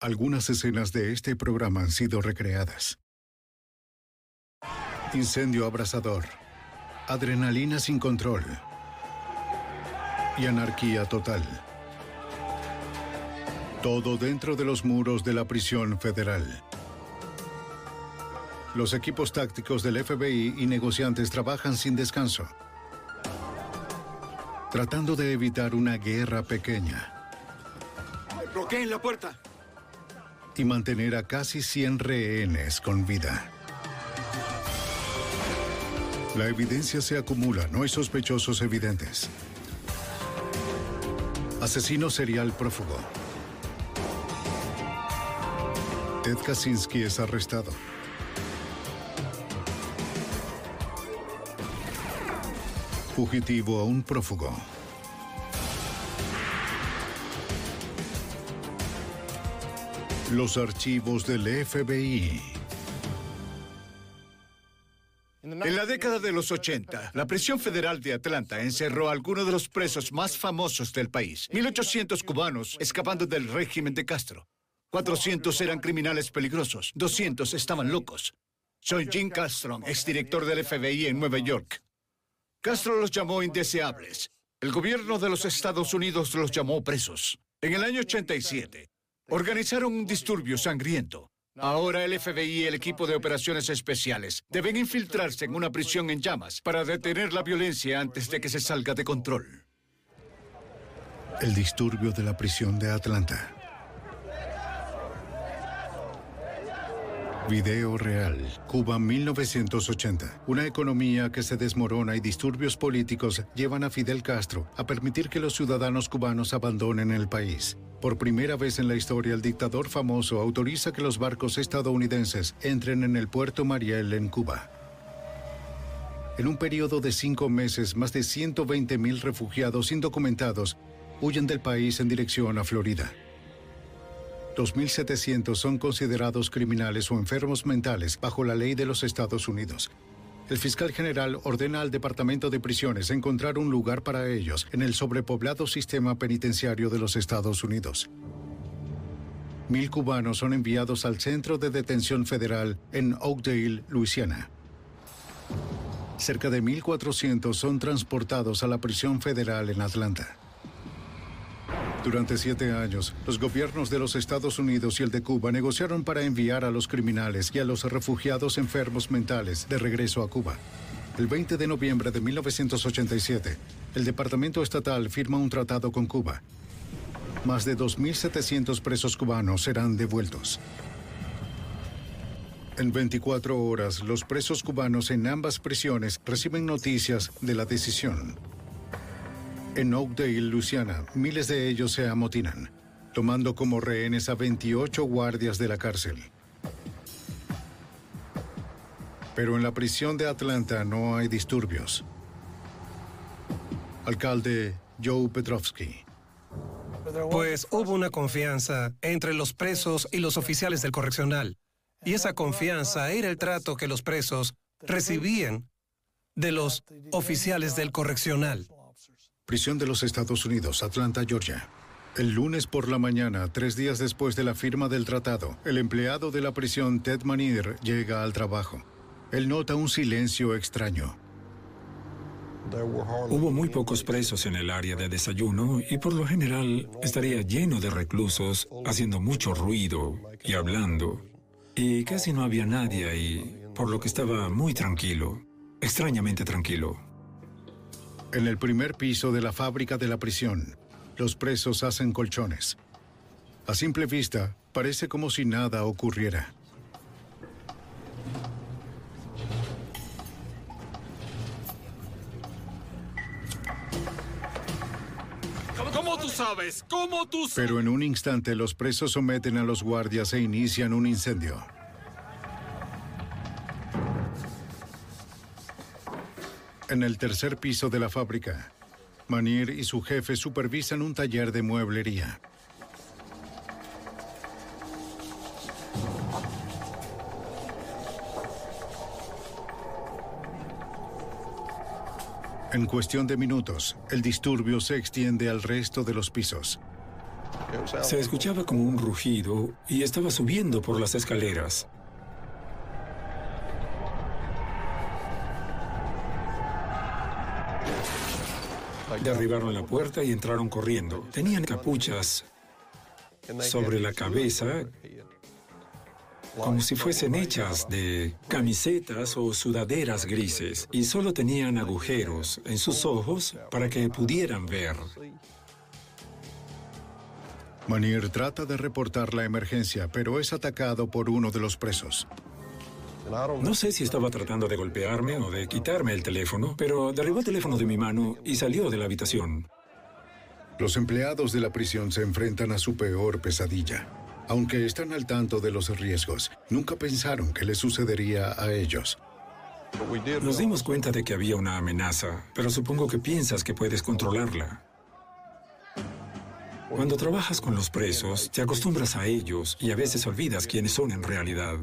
Algunas escenas de este programa han sido recreadas. Incendio abrasador, adrenalina sin control y anarquía total. Todo dentro de los muros de la prisión federal. Los equipos tácticos del FBI y negociantes trabajan sin descanso, tratando de evitar una guerra pequeña ¡Bloqueen la puerta! Y mantener a casi 100 rehenes con vida. La evidencia se acumula, no hay sospechosos evidentes. Asesino serial prófugo. Ted Kaczynski es arrestado. Fugitivo a un prófugo. Los archivos del FBI. En la década de los 80, la prisión federal de Atlanta encerró a algunos de los presos más famosos del país. 1.800 cubanos escapando del régimen de Castro. 400 eran criminales peligrosos. 200 estaban locos. Soy Jim Castro, exdirector del FBI en Nueva York. Castro los llamó indeseables. El gobierno de los Estados Unidos los llamó presos. En el año 87, organizaron un disturbio sangriento. Ahora el FBI y el equipo de operaciones especiales deben infiltrarse en una prisión en llamas para detener la violencia antes de que se salga de control. El disturbio de la prisión de Atlanta. Video real. Cuba 1980. Una economía que se desmorona y disturbios políticos llevan a Fidel Castro a permitir que los ciudadanos cubanos abandonen el país. Por primera vez en la historia, el dictador famoso autoriza que los barcos estadounidenses entren en el puerto Mariel en Cuba. En un periodo de cinco meses, más de 120.000 refugiados indocumentados huyen del país en dirección a Florida. 2.700 son considerados criminales o enfermos mentales bajo la ley de los Estados Unidos. El fiscal general ordena al Departamento de Prisiones encontrar un lugar para ellos en el sobrepoblado sistema penitenciario de los Estados Unidos. Mil cubanos son enviados al Centro de Detención Federal en Oakdale, Luisiana. Cerca de 1.400 son transportados a la prisión federal en Atlanta. Durante siete años, los gobiernos de los Estados Unidos y el de Cuba negociaron para enviar a los criminales y a los refugiados enfermos mentales de regreso a Cuba. El 20 de noviembre de 1987, el Departamento Estatal firma un tratado con Cuba. Más de 2.700 presos cubanos serán devueltos. En 24 horas, los presos cubanos en ambas prisiones reciben noticias de la decisión. En Oakdale, Luisiana, miles de ellos se amotinan, tomando como rehenes a 28 guardias de la cárcel. Pero en la prisión de Atlanta no hay disturbios. Alcalde Joe Petrovsky. Pues hubo una confianza entre los presos y los oficiales del correccional. Y esa confianza era el trato que los presos recibían de los oficiales del correccional. Prisión de los Estados Unidos, Atlanta, Georgia. El lunes por la mañana, tres días después de la firma del tratado, el empleado de la prisión Ted Manier llega al trabajo. Él nota un silencio extraño. Hubo muy pocos presos en el área de desayuno y por lo general estaría lleno de reclusos haciendo mucho ruido y hablando. Y casi no había nadie ahí, por lo que estaba muy tranquilo, extrañamente tranquilo. En el primer piso de la fábrica de la prisión, los presos hacen colchones. A simple vista, parece como si nada ocurriera. ¿Cómo tú sabes? ¿Cómo tú sabes? Pero en un instante los presos someten a los guardias e inician un incendio. En el tercer piso de la fábrica, Manier y su jefe supervisan un taller de mueblería. En cuestión de minutos, el disturbio se extiende al resto de los pisos. Se escuchaba como un rugido y estaba subiendo por las escaleras. Derribaron la puerta y entraron corriendo. Tenían capuchas sobre la cabeza como si fuesen hechas de camisetas o sudaderas grises y solo tenían agujeros en sus ojos para que pudieran ver. Manier trata de reportar la emergencia, pero es atacado por uno de los presos. No sé si estaba tratando de golpearme o de quitarme el teléfono, pero derribó el teléfono de mi mano y salió de la habitación. Los empleados de la prisión se enfrentan a su peor pesadilla. Aunque están al tanto de los riesgos, nunca pensaron que les sucedería a ellos. Nos dimos cuenta de que había una amenaza, pero supongo que piensas que puedes controlarla. Cuando trabajas con los presos, te acostumbras a ellos y a veces olvidas quiénes son en realidad.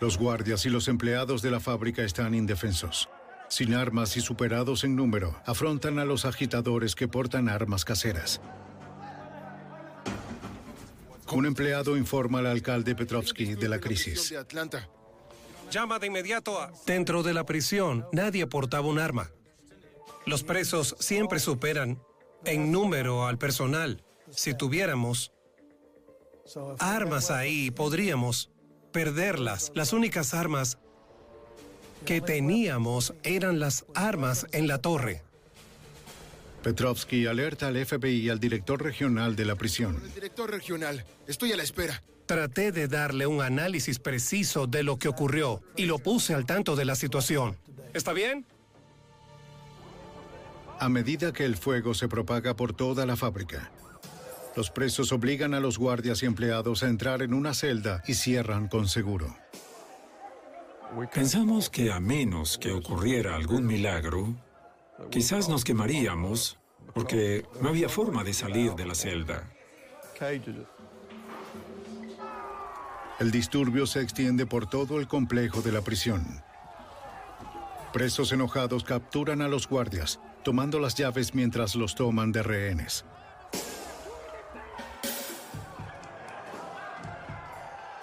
Los guardias y los empleados de la fábrica están indefensos. Sin armas y superados en número, afrontan a los agitadores que portan armas caseras. Un empleado informa al alcalde Petrovsky de la crisis. Llama de inmediato a... Dentro de la prisión, nadie portaba un arma. Los presos siempre superan en número al personal. Si tuviéramos armas ahí, podríamos perderlas. Las únicas armas que teníamos eran las armas en la torre. Petrovsky alerta al FBI y al director regional de la prisión. El director regional, estoy a la espera. Traté de darle un análisis preciso de lo que ocurrió y lo puse al tanto de la situación. ¿Está bien? A medida que el fuego se propaga por toda la fábrica, los presos obligan a los guardias y empleados a entrar en una celda y cierran con seguro. Pensamos que a menos que ocurriera algún milagro, quizás nos quemaríamos porque no había forma de salir de la celda. El disturbio se extiende por todo el complejo de la prisión. Presos enojados capturan a los guardias, tomando las llaves mientras los toman de rehenes.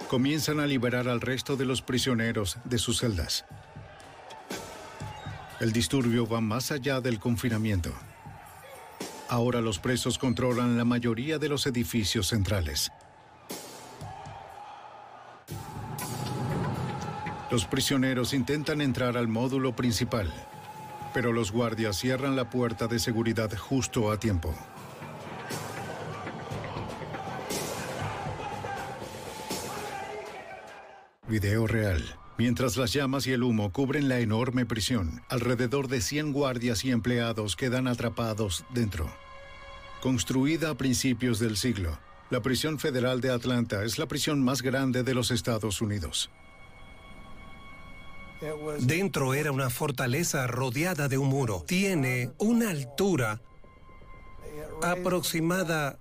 Comienzan a liberar al resto de los prisioneros de sus celdas. El disturbio va más allá del confinamiento. Ahora los presos controlan la mayoría de los edificios centrales. Los prisioneros intentan entrar al módulo principal, pero los guardias cierran la puerta de seguridad justo a tiempo. Video real. Mientras las llamas y el humo cubren la enorme prisión, alrededor de 100 guardias y empleados quedan atrapados dentro. Construida a principios del siglo, la prisión federal de Atlanta es la prisión más grande de los Estados Unidos. Dentro era una fortaleza rodeada de un muro. Tiene una altura aproximada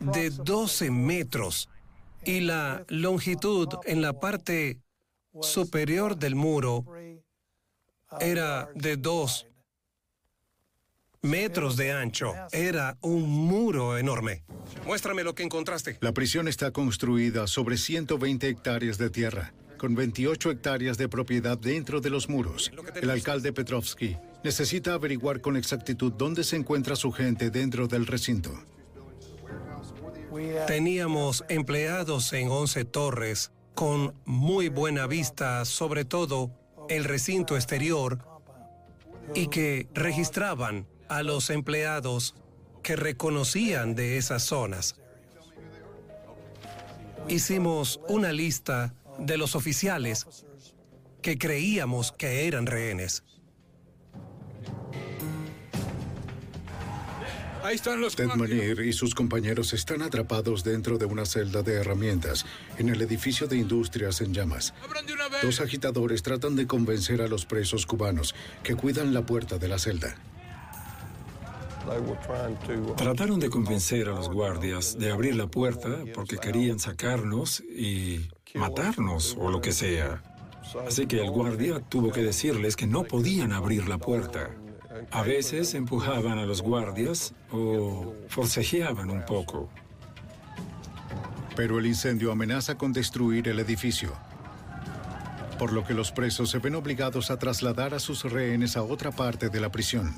de 12 metros y la longitud en la parte superior del muro era de 2 metros de ancho. Era un muro enorme. Muéstrame lo que encontraste. La prisión está construida sobre 120 hectáreas de tierra, con 28 hectáreas de propiedad dentro de los muros. El alcalde Petrovsky necesita averiguar con exactitud dónde se encuentra su gente dentro del recinto. Teníamos empleados en 11 torres con muy buena vista, sobre todo el recinto exterior, y que registraban a los empleados que reconocían de esas zonas. Hicimos una lista de los oficiales que creíamos que eran rehenes. Ahí están los Ted. Manier y sus compañeros están atrapados dentro de una celda de herramientas en el edificio de industrias en llamas. ¡Abran de una vez! Dos agitadores tratan de convencer a los presos cubanos que cuidan la puerta de la celda. Trataron de convencer a los guardias de abrir la puerta porque querían sacarnos y matarnos o lo que sea. Así que el guardia tuvo que decirles que no podían abrir la puerta. A veces empujaban a los guardias o forcejeaban un poco. Pero el incendio amenaza con destruir el edificio. Por lo que los presos se ven obligados a trasladar a sus rehenes a otra parte de la prisión.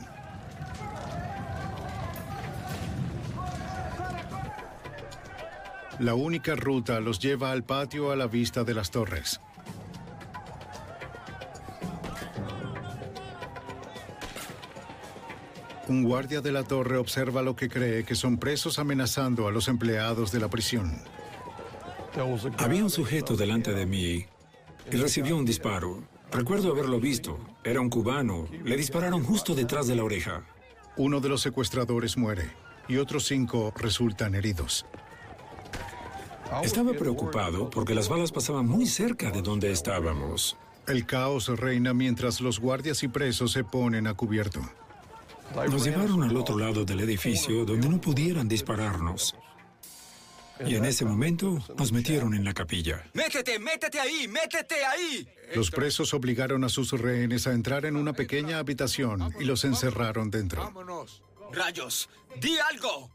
La única ruta los lleva al patio a la vista de las torres. Un guardia de la torre observa lo que cree que son presos amenazando a los empleados de la prisión. Había un sujeto delante de mí y recibió un disparo. Recuerdo haberlo visto. Era un cubano. Le dispararon justo detrás de la oreja. Uno de los secuestradores muere y otros cinco resultan heridos. Estaba preocupado porque las balas pasaban muy cerca de donde estábamos. El caos reina mientras los guardias y presos se ponen a cubierto. Nos llevaron al otro lado del edificio donde no pudieran dispararnos. Y en ese momento nos metieron en la capilla. ¡Métete, métete ahí, métete ahí! Los presos obligaron a sus rehenes a entrar en una pequeña habitación y los encerraron dentro. Vámonos. ¡Rayos! ¡Di algo!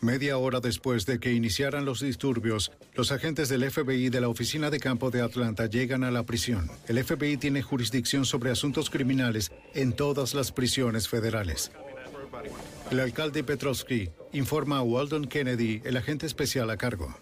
Media hora después de que iniciaran los disturbios, los agentes del FBI de la Oficina de Campo de Atlanta llegan a la prisión. El FBI tiene jurisdicción sobre asuntos criminales en todas las prisiones federales. El alcalde Petrovsky informa a Waldon Kennedy, el agente especial a cargo.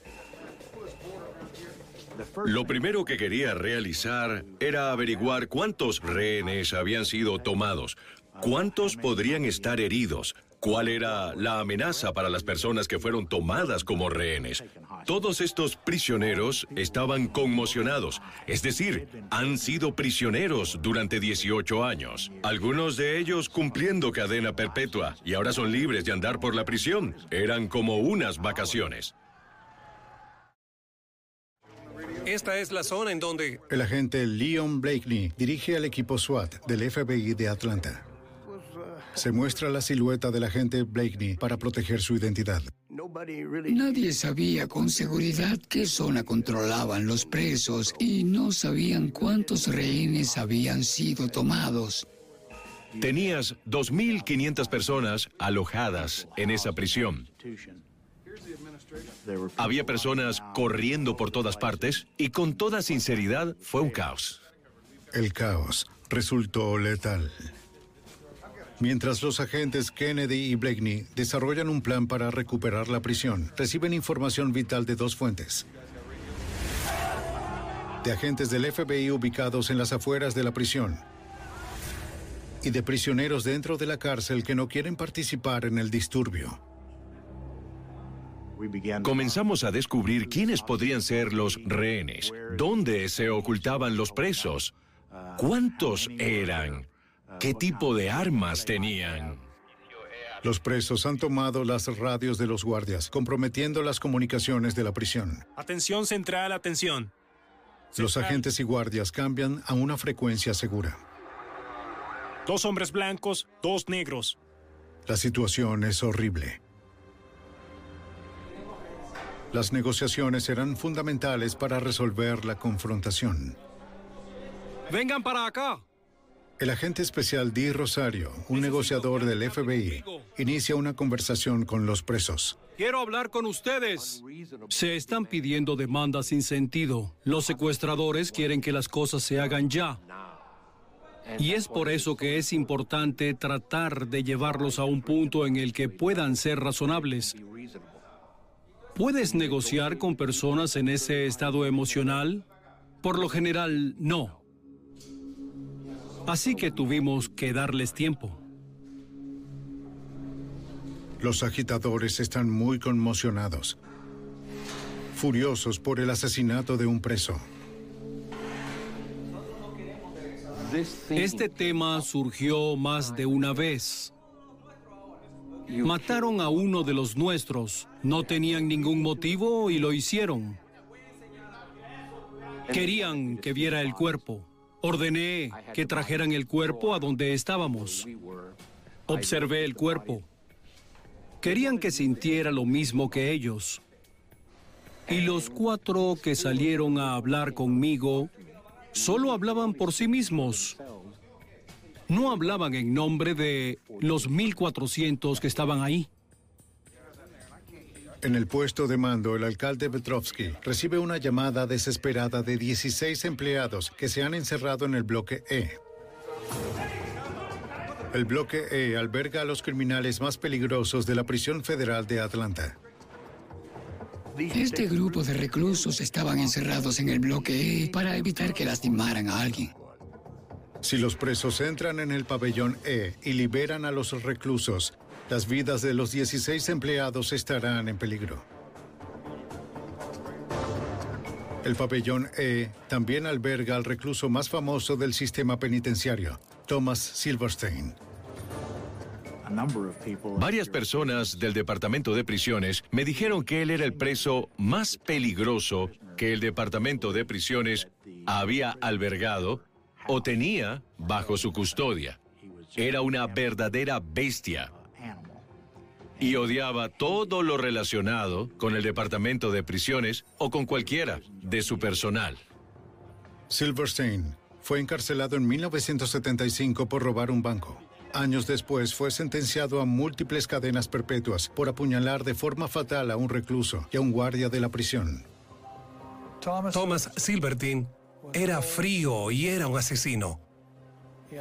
Lo primero que quería realizar era averiguar cuántos rehenes habían sido tomados, cuántos podrían estar heridos, cuál era la amenaza para las personas que fueron tomadas como rehenes. Todos estos prisioneros estaban conmocionados, es decir, han sido prisioneros durante 18 años. Algunos de ellos cumpliendo cadena perpetua y ahora son libres de andar por la prisión. Eran como unas vacaciones. Esta es la zona en donde El agente Leon Blakeney dirige al equipo SWAT del FBI de Atlanta. Se muestra la silueta del agente Blakeney para proteger su identidad. Nadie sabía con seguridad qué zona controlaban los presos y no sabían cuántos rehenes habían sido tomados. Tenías 2.500 personas alojadas en esa prisión. Había personas corriendo por todas partes y con toda sinceridad fue un caos. El caos resultó letal. Mientras los agentes Kennedy y Blakeney desarrollan un plan para recuperar la prisión, reciben información vital de dos fuentes. De agentes del FBI ubicados en las afueras de la prisión y de prisioneros dentro de la cárcel que no quieren participar en el disturbio. Comenzamos a descubrir quiénes podrían ser los rehenes, dónde se ocultaban los presos, cuántos eran, qué tipo de armas tenían. Los presos han tomado las radios de los guardias, comprometiendo las comunicaciones de la prisión. Atención central, atención. Los agentes y guardias cambian a una frecuencia segura. Dos hombres blancos, dos negros. La situación es horrible. Las negociaciones serán fundamentales para resolver la confrontación. Vengan para acá. El agente especial Di Rosario, un negociador del FBI, inicia una conversación con los presos. Quiero hablar con ustedes. Se están pidiendo demandas sin sentido. Los secuestradores quieren que las cosas se hagan ya. Y es por eso que es importante tratar de llevarlos a un punto en el que puedan ser razonables. ¿Puedes negociar con personas en ese estado emocional? Por lo general, no. Así que tuvimos que darles tiempo. Los agitadores están muy conmocionados, furiosos por el asesinato de un preso. Este tema surgió más de una vez. Mataron a uno de los nuestros. No tenían ningún motivo y lo hicieron. Querían que viera el cuerpo. Ordené que trajeran el cuerpo a donde estábamos. Observé el cuerpo. Querían que sintiera lo mismo que ellos. Y los cuatro que salieron a hablar conmigo solo hablaban por sí mismos. No hablaban en nombre de los 1.400 que estaban ahí. En el puesto de mando, el alcalde Petrovsky recibe una llamada desesperada de 16 empleados que se han encerrado en el bloque E. El bloque E alberga a los criminales más peligrosos de la prisión federal de Atlanta. Este grupo de reclusos estaban encerrados en el bloque E para evitar que lastimaran a alguien. Si los presos entran en el pabellón E y liberan a los reclusos, las vidas de los 16 empleados estarán en peligro. El pabellón E también alberga al recluso más famoso del sistema penitenciario, Thomas Silverstein. Varias personas del Departamento de Prisiones me dijeron que él era el preso más peligroso que el Departamento de Prisiones había albergado o tenía bajo su custodia. Era una verdadera bestia y odiaba todo lo relacionado con el Departamento de Prisiones o con cualquiera de su personal. Silverstein fue encarcelado en 1975 por robar un banco. Años después fue sentenciado a múltiples cadenas perpetuas por apuñalar de forma fatal a un recluso y a un guardia de la prisión. Thomas Silverstein era frío y era un asesino.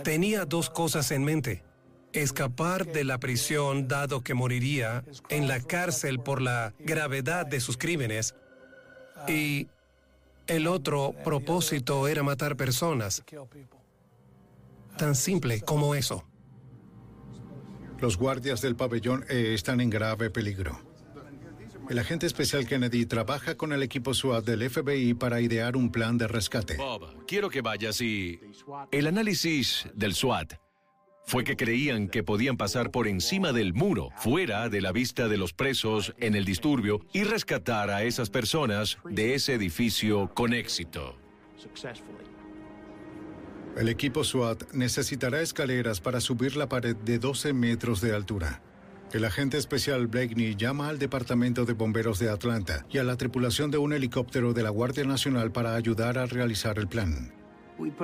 Tenía dos cosas en mente escapar de la prisión dado que moriría en la cárcel por la gravedad de sus crímenes y el otro propósito era matar personas. Tan simple como eso. Los guardias del pabellón E están en grave peligro. El agente especial Kennedy trabaja con el equipo SWAT del FBI para idear un plan de rescate. Bob, quiero que vayas y... El análisis del SWAT fue que creían que podían pasar por encima del muro, fuera de la vista de los presos en el disturbio, y rescatar a esas personas de ese edificio con éxito. El equipo SWAT necesitará escaleras para subir la pared de 12 metros de altura. El agente especial Blakeney llama al Departamento de Bomberos de Atlanta y a la tripulación de un helicóptero de la Guardia Nacional para ayudar a realizar el plan.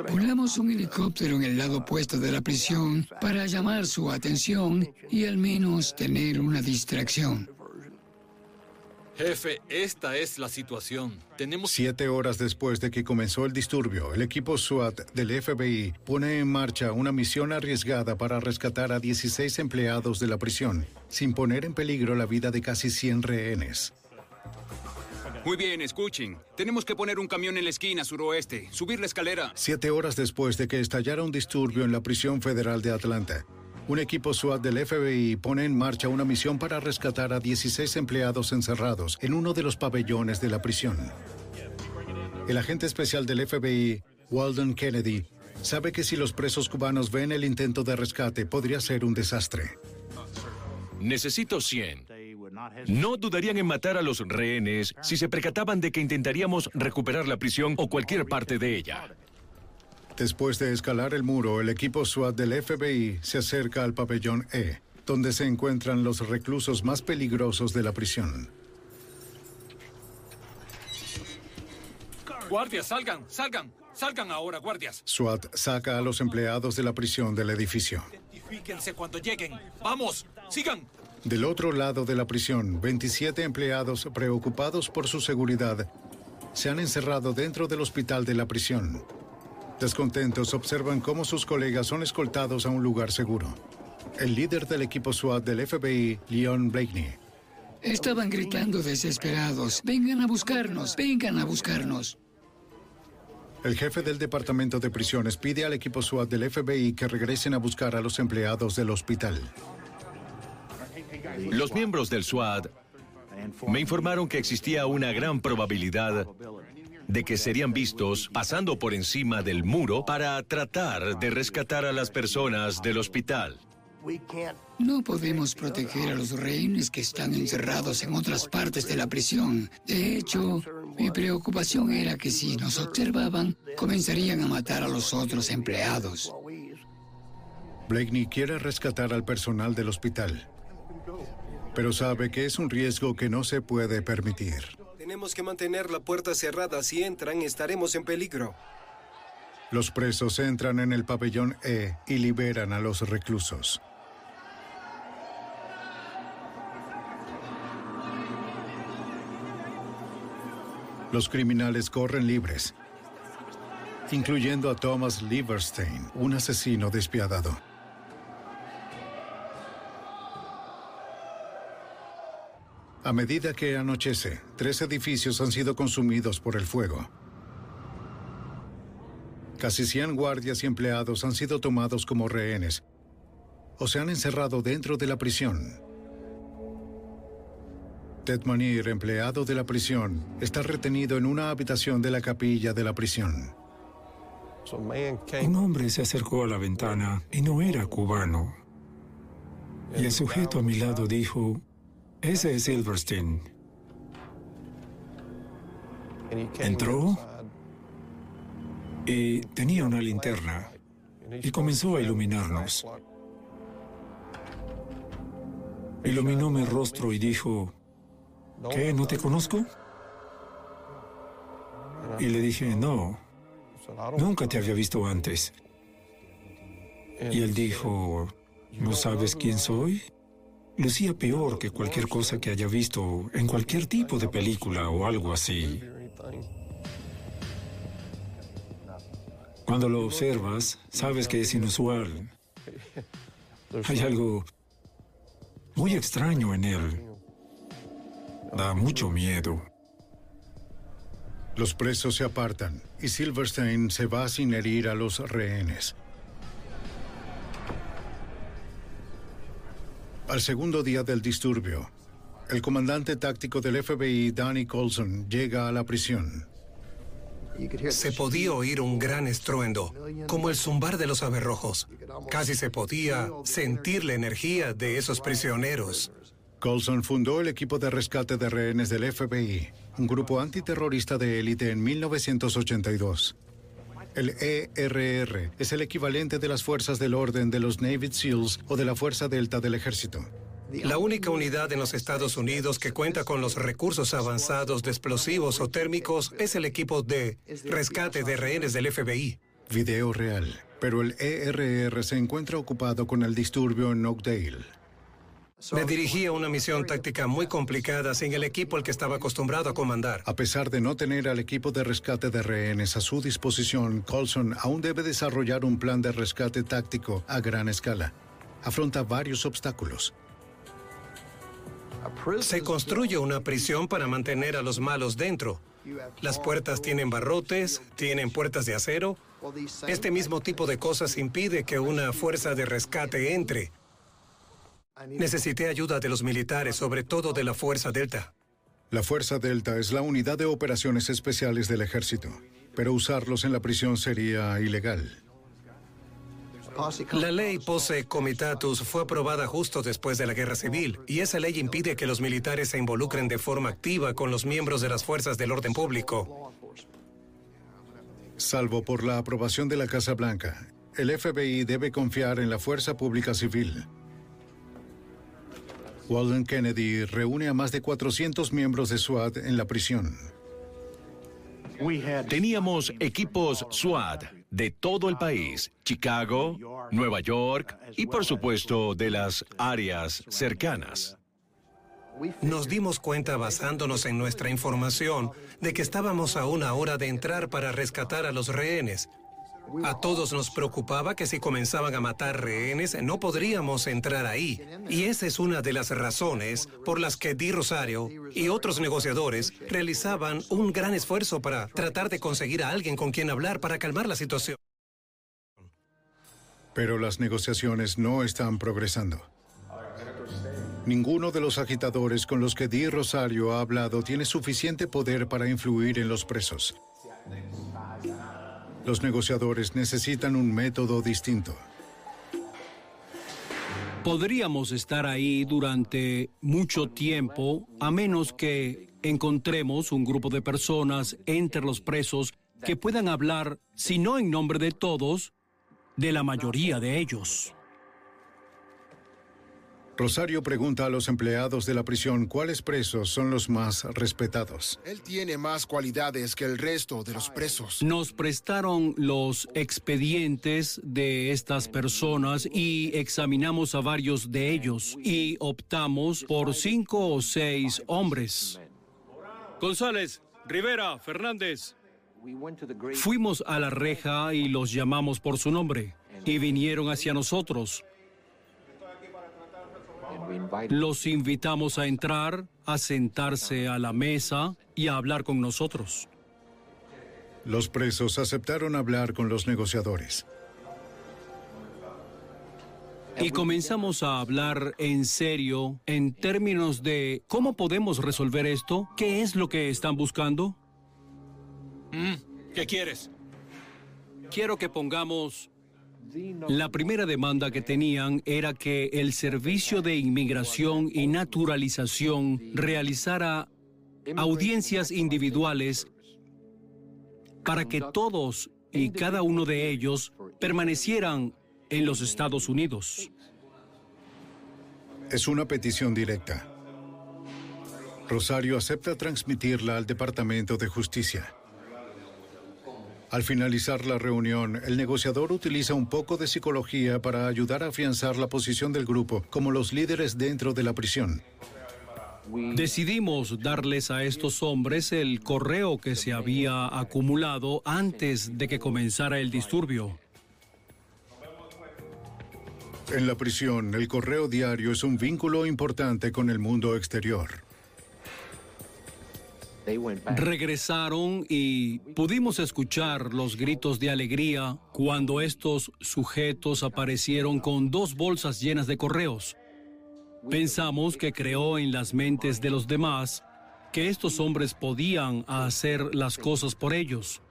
Ponemos un helicóptero en el lado opuesto de la prisión para llamar su atención y al menos tener una distracción. Jefe, esta es la situación. Tenemos... Siete horas después de que comenzó el disturbio, el equipo SWAT del FBI pone en marcha una misión arriesgada para rescatar a 16 empleados de la prisión, sin poner en peligro la vida de casi 100 rehenes. Muy bien, escuchen. Tenemos que poner un camión en la esquina suroeste, subir la escalera. Siete horas después de que estallara un disturbio en la prisión federal de Atlanta, un equipo SWAT del FBI pone en marcha una misión para rescatar a 16 empleados encerrados en uno de los pabellones de la prisión. El agente especial del FBI, Walden Kennedy, sabe que si los presos cubanos ven el intento de rescate podría ser un desastre. Necesito 100. No dudarían en matar a los rehenes si se percataban de que intentaríamos recuperar la prisión o cualquier parte de ella. Después de escalar el muro, el equipo SWAT del FBI se acerca al pabellón E. donde se encuentran los reclusos más peligrosos de la prisión. Guardias, salgan, salgan, salgan ahora, guardias. SWAT saca a los empleados de la prisión del edificio. Identifíquense cuando lleguen. Vamos, sigan. Del otro lado de la prisión, 27 empleados preocupados por su seguridad se han encerrado dentro del hospital de la prisión. Descontentos observan cómo sus colegas son escoltados a un lugar seguro. El líder del equipo SWAT del FBI, Leon Blakeney, Estaban gritando desesperados. Vengan a buscarnos, vengan a buscarnos. El jefe del Departamento de Prisiones pide al equipo SWAT del FBI que regresen a buscar a los empleados del hospital. Los miembros del SWAT me informaron que existía una gran probabilidad de que serían vistos pasando por encima del muro para tratar de rescatar a las personas del hospital. No podemos proteger a los rehenes que están encerrados en otras partes de la prisión. De hecho, mi preocupación era que si nos observaban, comenzarían a matar a los otros empleados. Blakeney quiere rescatar al personal del hospital, pero sabe que es un riesgo que no se puede permitir. Tenemos que mantener la puerta cerrada. Si entran, estaremos en peligro. Los presos entran en el pabellón E y liberan a los reclusos. Los criminales corren libres, incluyendo a Thomas Lieberstein, un asesino despiadado. A medida que anochece, tres edificios han sido consumidos por el fuego. Casi 100 guardias y empleados han sido tomados como rehenes o se han encerrado dentro de la prisión. Ted Manier, empleado de la prisión, está retenido en una habitación de la capilla de la prisión. Un hombre se acercó a la ventana y no era cubano. Y el sujeto a mi lado dijo, ese es Silverstein. Entró y tenía una linterna y comenzó a iluminarnos. Iluminó mi rostro y dijo, ¿qué? ¿No te conozco? Y le dije, no, nunca te había visto antes. Y él dijo, ¿no sabes quién soy? Lucía peor que cualquier cosa que haya visto en cualquier tipo de película o algo así. Cuando lo observas, sabes que es inusual. Hay algo muy extraño en él. Da mucho miedo. Los presos se apartan y Silverstein se va sin herir a los rehenes. Al segundo día del disturbio, el comandante táctico del FBI, Danny Colson, llega a la prisión. Se podía oír un gran estruendo, como el zumbar de los aberrojos. Casi se podía sentir la energía de esos prisioneros. Colson fundó el equipo de rescate de rehenes del FBI, un grupo antiterrorista de élite en 1982. El ERR es el equivalente de las fuerzas del orden de los Navy SEALs o de la Fuerza Delta del Ejército. La única unidad en los Estados Unidos que cuenta con los recursos avanzados de explosivos o térmicos es el equipo de rescate de rehenes del FBI. Video real, pero el ERR se encuentra ocupado con el disturbio en Oakdale. Me dirigí a una misión táctica muy complicada sin el equipo al que estaba acostumbrado a comandar. A pesar de no tener al equipo de rescate de rehenes a su disposición, Colson aún debe desarrollar un plan de rescate táctico a gran escala. Afronta varios obstáculos. Se construye una prisión para mantener a los malos dentro. Las puertas tienen barrotes, tienen puertas de acero. Este mismo tipo de cosas impide que una fuerza de rescate entre. Necesité ayuda de los militares, sobre todo de la Fuerza Delta. La Fuerza Delta es la unidad de operaciones especiales del ejército, pero usarlos en la prisión sería ilegal. La ley Posse Comitatus fue aprobada justo después de la Guerra Civil, y esa ley impide que los militares se involucren de forma activa con los miembros de las fuerzas del orden público. Salvo por la aprobación de la Casa Blanca, el FBI debe confiar en la fuerza pública civil. Walden Kennedy reúne a más de 400 miembros de SWAT en la prisión. Teníamos equipos SWAT de todo el país, Chicago, Nueva York y por supuesto de las áreas cercanas. Nos dimos cuenta basándonos en nuestra información de que estábamos a una hora de entrar para rescatar a los rehenes. A todos nos preocupaba que si comenzaban a matar rehenes no podríamos entrar ahí. Y esa es una de las razones por las que Di Rosario y otros negociadores realizaban un gran esfuerzo para tratar de conseguir a alguien con quien hablar para calmar la situación. Pero las negociaciones no están progresando. Ninguno de los agitadores con los que Di Rosario ha hablado tiene suficiente poder para influir en los presos. Los negociadores necesitan un método distinto. Podríamos estar ahí durante mucho tiempo a menos que encontremos un grupo de personas entre los presos que puedan hablar, si no en nombre de todos, de la mayoría de ellos. Rosario pregunta a los empleados de la prisión cuáles presos son los más respetados. Él tiene más cualidades que el resto de los presos. Nos prestaron los expedientes de estas personas y examinamos a varios de ellos y optamos por cinco o seis hombres. González, Rivera, Fernández. Fuimos a la reja y los llamamos por su nombre y vinieron hacia nosotros. Los invitamos a entrar, a sentarse a la mesa y a hablar con nosotros. Los presos aceptaron hablar con los negociadores. Y comenzamos a hablar en serio en términos de cómo podemos resolver esto, qué es lo que están buscando. Mm, ¿Qué quieres? Quiero que pongamos la primera demanda que tenían era que el Servicio de Inmigración y Naturalización realizara audiencias individuales para que todos y cada uno de ellos permanecieran en los Estados Unidos. Es una petición directa. Rosario acepta transmitirla al Departamento de Justicia. Al finalizar la reunión, el negociador utiliza un poco de psicología para ayudar a afianzar la posición del grupo como los líderes dentro de la prisión. Decidimos darles a estos hombres el correo que se había acumulado antes de que comenzara el disturbio. En la prisión, el correo diario es un vínculo importante con el mundo exterior. Regresaron y pudimos escuchar los gritos de alegría cuando estos sujetos aparecieron con dos bolsas llenas de correos. Pensamos que creó en las mentes de los demás que estos hombres podían hacer las cosas por ellos.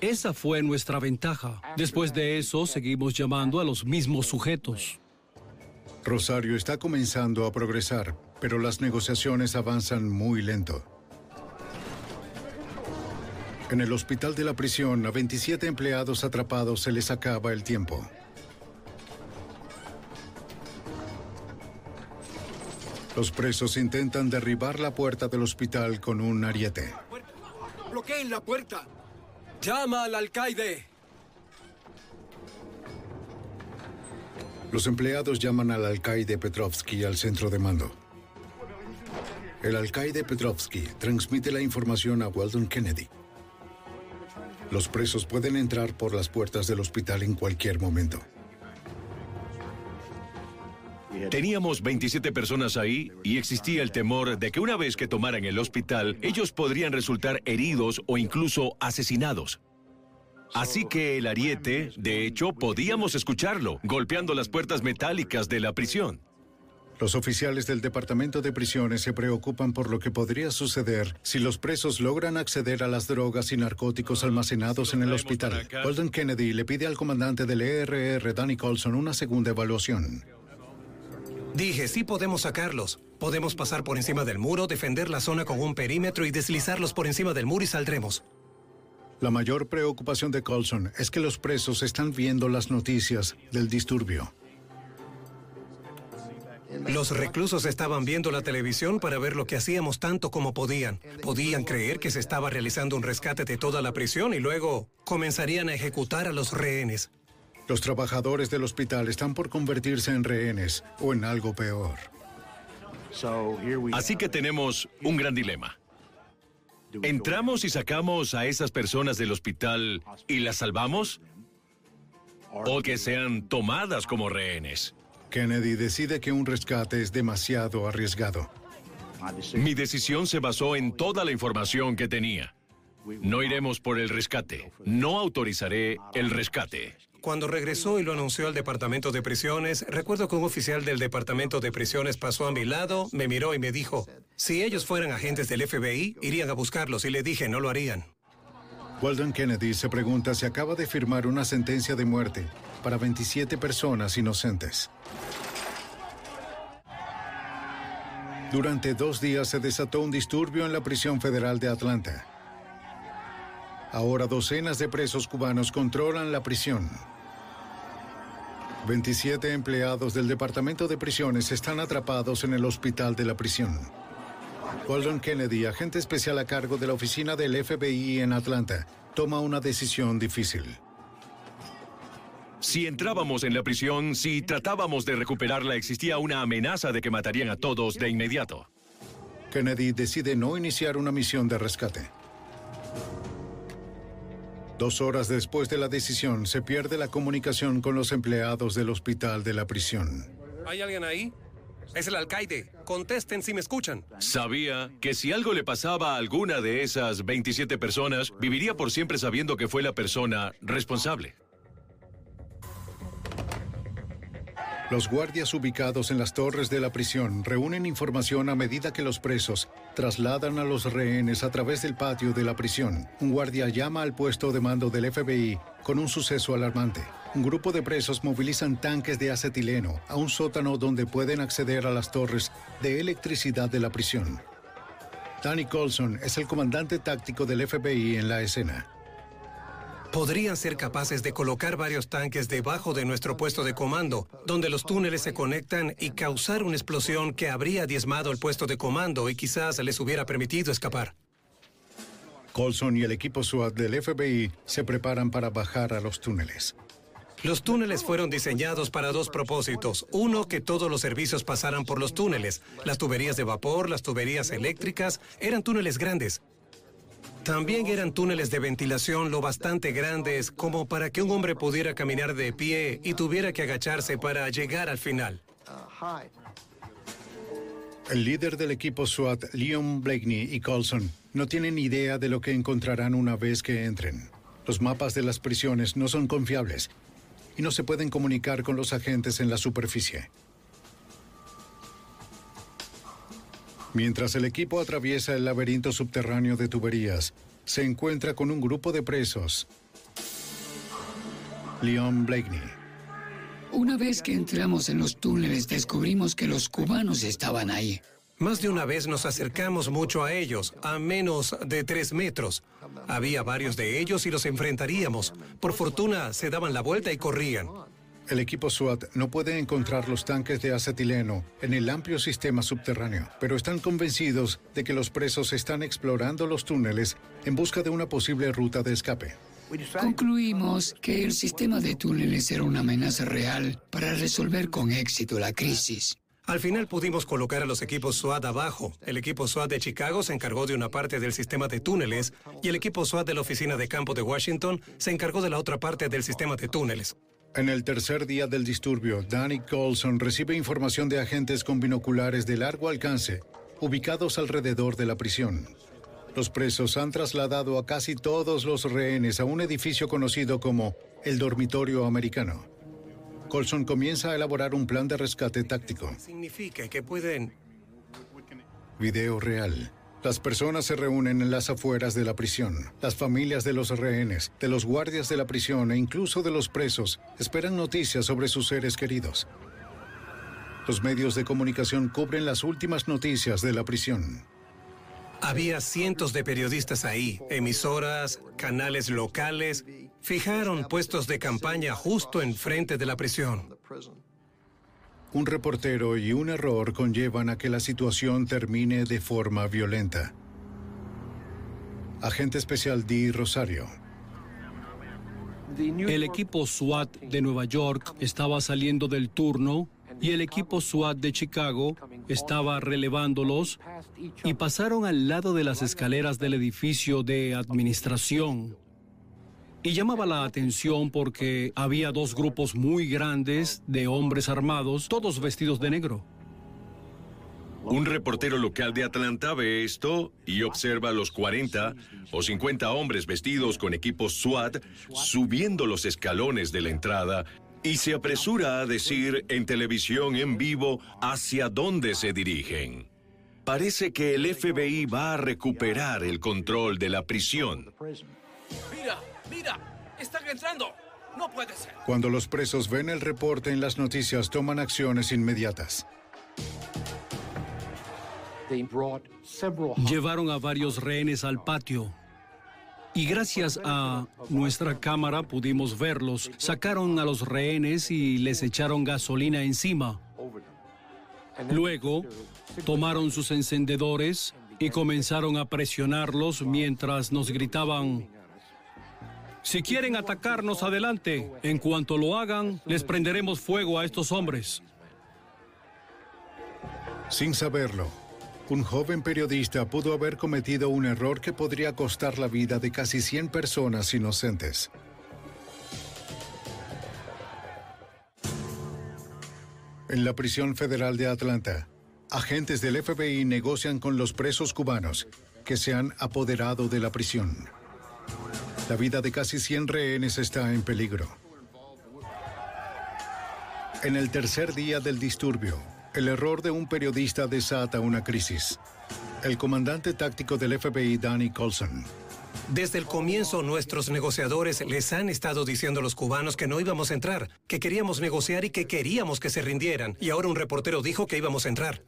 Esa fue nuestra ventaja. Después de eso, seguimos llamando a los mismos sujetos. Rosario está comenzando a progresar, pero las negociaciones avanzan muy lento. En el hospital de la prisión, a 27 empleados atrapados se les acaba el tiempo. Los presos intentan derribar la puerta del hospital con un ariete. ¡Bloqueen la puerta! ¡Llama al alcaide! Los empleados llaman al alcaide Petrovsky al centro de mando. El alcaide Petrovsky transmite la información a Weldon Kennedy. Los presos pueden entrar por las puertas del hospital en cualquier momento. Teníamos 27 personas ahí y existía el temor de que una vez que tomaran el hospital, ellos podrían resultar heridos o incluso asesinados. Así que el ariete, de hecho, podíamos escucharlo, golpeando las puertas metálicas de la prisión. Los oficiales del Departamento de Prisiones se preocupan por lo que podría suceder si los presos logran acceder a las drogas y narcóticos almacenados en el hospital. Golden Kennedy le pide al comandante del ERR, Danny Colson, una segunda evaluación. Dije, sí podemos sacarlos. Podemos pasar por encima del muro, defender la zona con un perímetro y deslizarlos por encima del muro y saldremos. La mayor preocupación de Colson es que los presos están viendo las noticias del disturbio. Los reclusos estaban viendo la televisión para ver lo que hacíamos tanto como podían. Podían creer que se estaba realizando un rescate de toda la prisión y luego comenzarían a ejecutar a los rehenes. Los trabajadores del hospital están por convertirse en rehenes o en algo peor. Así que tenemos un gran dilema. ¿Entramos y sacamos a esas personas del hospital y las salvamos? ¿O que sean tomadas como rehenes? Kennedy decide que un rescate es demasiado arriesgado. Mi decisión se basó en toda la información que tenía. No iremos por el rescate. No autorizaré el rescate. Cuando regresó y lo anunció al Departamento de Prisiones, recuerdo que un oficial del Departamento de Prisiones pasó a mi lado, me miró y me dijo, si ellos fueran agentes del FBI, irían a buscarlos y le dije, no lo harían. Walden Kennedy se pregunta si acaba de firmar una sentencia de muerte para 27 personas inocentes. Durante dos días se desató un disturbio en la prisión federal de Atlanta. Ahora docenas de presos cubanos controlan la prisión. 27 empleados del Departamento de Prisiones están atrapados en el hospital de la prisión. Walden Kennedy, agente especial a cargo de la oficina del FBI en Atlanta, toma una decisión difícil. Si entrábamos en la prisión, si tratábamos de recuperarla, existía una amenaza de que matarían a todos de inmediato. Kennedy decide no iniciar una misión de rescate. Dos horas después de la decisión, se pierde la comunicación con los empleados del hospital de la prisión. ¿Hay alguien ahí? Es el alcaide. Contesten si me escuchan. Sabía que si algo le pasaba a alguna de esas 27 personas, viviría por siempre sabiendo que fue la persona responsable. Los guardias ubicados en las torres de la prisión reúnen información a medida que los presos trasladan a los rehenes a través del patio de la prisión. Un guardia llama al puesto de mando del FBI con un suceso alarmante. Un grupo de presos movilizan tanques de acetileno a un sótano donde pueden acceder a las torres de electricidad de la prisión. Danny Colson es el comandante táctico del FBI en la escena podrían ser capaces de colocar varios tanques debajo de nuestro puesto de comando, donde los túneles se conectan y causar una explosión que habría diezmado el puesto de comando y quizás les hubiera permitido escapar. Colson y el equipo SWAT del FBI se preparan para bajar a los túneles. Los túneles fueron diseñados para dos propósitos. Uno, que todos los servicios pasaran por los túneles. Las tuberías de vapor, las tuberías eléctricas, eran túneles grandes. También eran túneles de ventilación lo bastante grandes como para que un hombre pudiera caminar de pie y tuviera que agacharse para llegar al final. El líder del equipo SWAT, Leon Blakeney y Colson, no tienen idea de lo que encontrarán una vez que entren. Los mapas de las prisiones no son confiables y no se pueden comunicar con los agentes en la superficie. Mientras el equipo atraviesa el laberinto subterráneo de tuberías, se encuentra con un grupo de presos. Leon Blakeney. Una vez que entramos en los túneles, descubrimos que los cubanos estaban ahí. Más de una vez nos acercamos mucho a ellos, a menos de tres metros. Había varios de ellos y los enfrentaríamos. Por fortuna, se daban la vuelta y corrían. El equipo SWAT no puede encontrar los tanques de acetileno en el amplio sistema subterráneo, pero están convencidos de que los presos están explorando los túneles en busca de una posible ruta de escape. Concluimos que el sistema de túneles era una amenaza real para resolver con éxito la crisis. Al final pudimos colocar a los equipos SWAT abajo. El equipo SWAT de Chicago se encargó de una parte del sistema de túneles y el equipo SWAT de la oficina de campo de Washington se encargó de la otra parte del sistema de túneles. En el tercer día del disturbio, Danny Colson recibe información de agentes con binoculares de largo alcance, ubicados alrededor de la prisión. Los presos han trasladado a casi todos los rehenes a un edificio conocido como el dormitorio americano. Colson comienza a elaborar un plan de rescate táctico. Significa que pueden... Video real. Las personas se reúnen en las afueras de la prisión. Las familias de los rehenes, de los guardias de la prisión e incluso de los presos esperan noticias sobre sus seres queridos. Los medios de comunicación cubren las últimas noticias de la prisión. Había cientos de periodistas ahí, emisoras, canales locales, fijaron puestos de campaña justo enfrente de la prisión. Un reportero y un error conllevan a que la situación termine de forma violenta. Agente especial D. Rosario. El equipo SWAT de Nueva York estaba saliendo del turno y el equipo SWAT de Chicago estaba relevándolos y pasaron al lado de las escaleras del edificio de administración. Y llamaba la atención porque había dos grupos muy grandes de hombres armados, todos vestidos de negro. Un reportero local de Atlanta ve esto y observa a los 40 o 50 hombres vestidos con equipos SWAT subiendo los escalones de la entrada y se apresura a decir en televisión en vivo hacia dónde se dirigen. Parece que el FBI va a recuperar el control de la prisión. Mira, mira, están entrando. No puede ser. Cuando los presos ven el reporte en las noticias, toman acciones inmediatas. Llevaron a varios rehenes al patio. Y gracias a nuestra cámara pudimos verlos. Sacaron a los rehenes y les echaron gasolina encima. Luego, tomaron sus encendedores y comenzaron a presionarlos mientras nos gritaban, si quieren atacarnos adelante, en cuanto lo hagan, les prenderemos fuego a estos hombres. Sin saberlo, un joven periodista pudo haber cometido un error que podría costar la vida de casi 100 personas inocentes. En la prisión federal de Atlanta, agentes del FBI negocian con los presos cubanos que se han apoderado de la prisión. La vida de casi 100 rehenes está en peligro. En el tercer día del disturbio, el error de un periodista desata una crisis. El comandante táctico del FBI, Danny Colson, desde el comienzo nuestros negociadores les han estado diciendo a los cubanos que no íbamos a entrar, que queríamos negociar y que queríamos que se rindieran. Y ahora un reportero dijo que íbamos a entrar.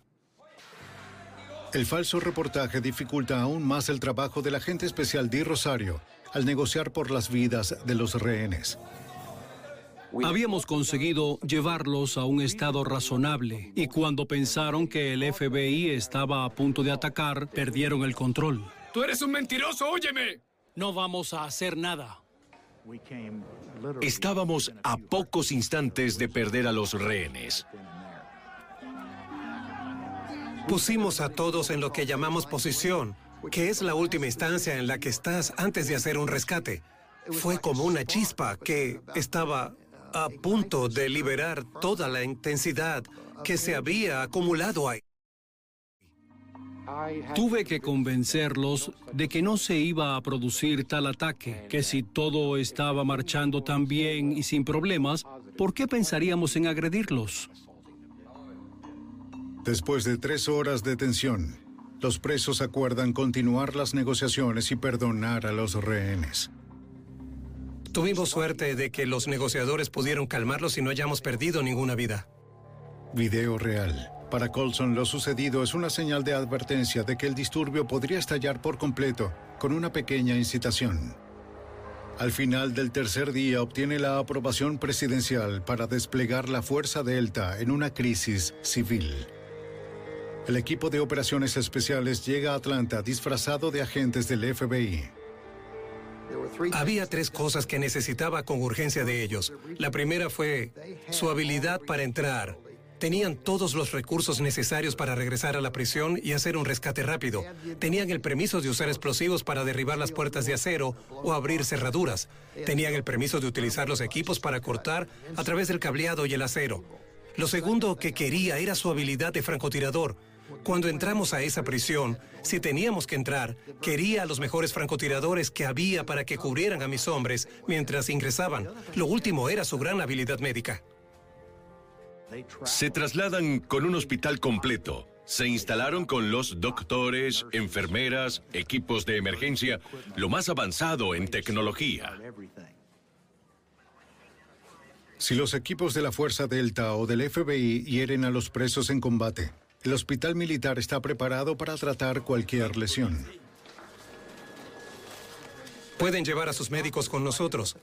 El falso reportaje dificulta aún más el trabajo del agente especial Di Rosario al negociar por las vidas de los rehenes. Habíamos conseguido llevarlos a un estado razonable y cuando pensaron que el FBI estaba a punto de atacar, perdieron el control. ¡Tú eres un mentiroso, óyeme! No vamos a hacer nada. Estábamos a pocos instantes de perder a los rehenes. Pusimos a todos en lo que llamamos posición, que es la última instancia en la que estás antes de hacer un rescate. Fue como una chispa que estaba a punto de liberar toda la intensidad que se había acumulado ahí. Tuve que convencerlos de que no se iba a producir tal ataque, que si todo estaba marchando tan bien y sin problemas, ¿por qué pensaríamos en agredirlos? Después de tres horas de tensión, los presos acuerdan continuar las negociaciones y perdonar a los rehenes. Tuvimos suerte de que los negociadores pudieron calmarlos y no hayamos perdido ninguna vida. Video real. Para Colson lo sucedido es una señal de advertencia de que el disturbio podría estallar por completo con una pequeña incitación. Al final del tercer día obtiene la aprobación presidencial para desplegar la Fuerza Delta en una crisis civil. El equipo de operaciones especiales llega a Atlanta disfrazado de agentes del FBI. Había tres cosas que necesitaba con urgencia de ellos. La primera fue su habilidad para entrar. Tenían todos los recursos necesarios para regresar a la prisión y hacer un rescate rápido. Tenían el permiso de usar explosivos para derribar las puertas de acero o abrir cerraduras. Tenían el permiso de utilizar los equipos para cortar a través del cableado y el acero. Lo segundo que quería era su habilidad de francotirador. Cuando entramos a esa prisión, si teníamos que entrar, quería a los mejores francotiradores que había para que cubrieran a mis hombres mientras ingresaban. Lo último era su gran habilidad médica. Se trasladan con un hospital completo. Se instalaron con los doctores, enfermeras, equipos de emergencia, lo más avanzado en tecnología. Si los equipos de la Fuerza Delta o del FBI hieren a los presos en combate, el hospital militar está preparado para tratar cualquier lesión. Pueden llevar a sus médicos con nosotros.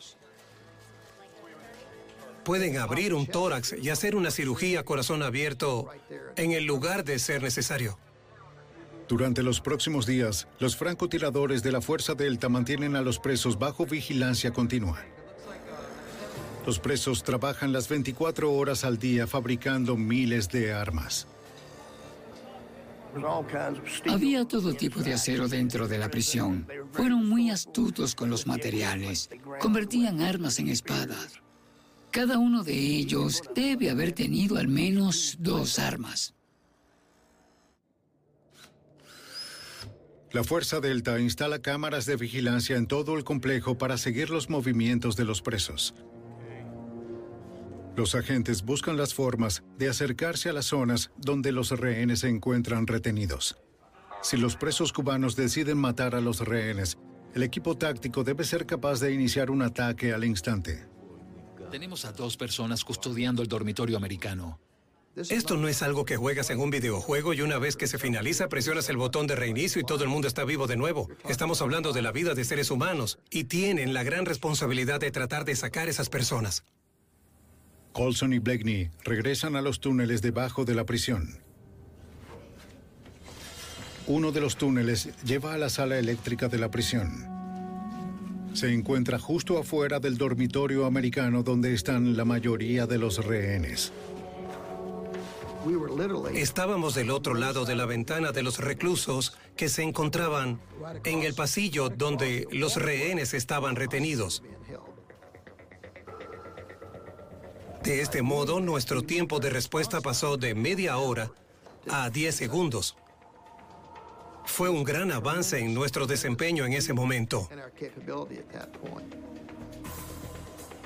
pueden abrir un tórax y hacer una cirugía a corazón abierto en el lugar de ser necesario. Durante los próximos días, los francotiradores de la Fuerza Delta mantienen a los presos bajo vigilancia continua. Los presos trabajan las 24 horas al día fabricando miles de armas. Había todo tipo de acero dentro de la prisión. Fueron muy astutos con los materiales. Convertían armas en espadas. Cada uno de ellos debe haber tenido al menos dos armas. La Fuerza Delta instala cámaras de vigilancia en todo el complejo para seguir los movimientos de los presos. Los agentes buscan las formas de acercarse a las zonas donde los rehenes se encuentran retenidos. Si los presos cubanos deciden matar a los rehenes, el equipo táctico debe ser capaz de iniciar un ataque al instante. Tenemos a dos personas custodiando el dormitorio americano. Esto no es algo que juegas en un videojuego y una vez que se finaliza presionas el botón de reinicio y todo el mundo está vivo de nuevo. Estamos hablando de la vida de seres humanos y tienen la gran responsabilidad de tratar de sacar esas personas. Colson y Blakeney regresan a los túneles debajo de la prisión. Uno de los túneles lleva a la sala eléctrica de la prisión. Se encuentra justo afuera del dormitorio americano donde están la mayoría de los rehenes. Estábamos del otro lado de la ventana de los reclusos que se encontraban en el pasillo donde los rehenes estaban retenidos. De este modo, nuestro tiempo de respuesta pasó de media hora a 10 segundos. Fue un gran avance en nuestro desempeño en ese momento.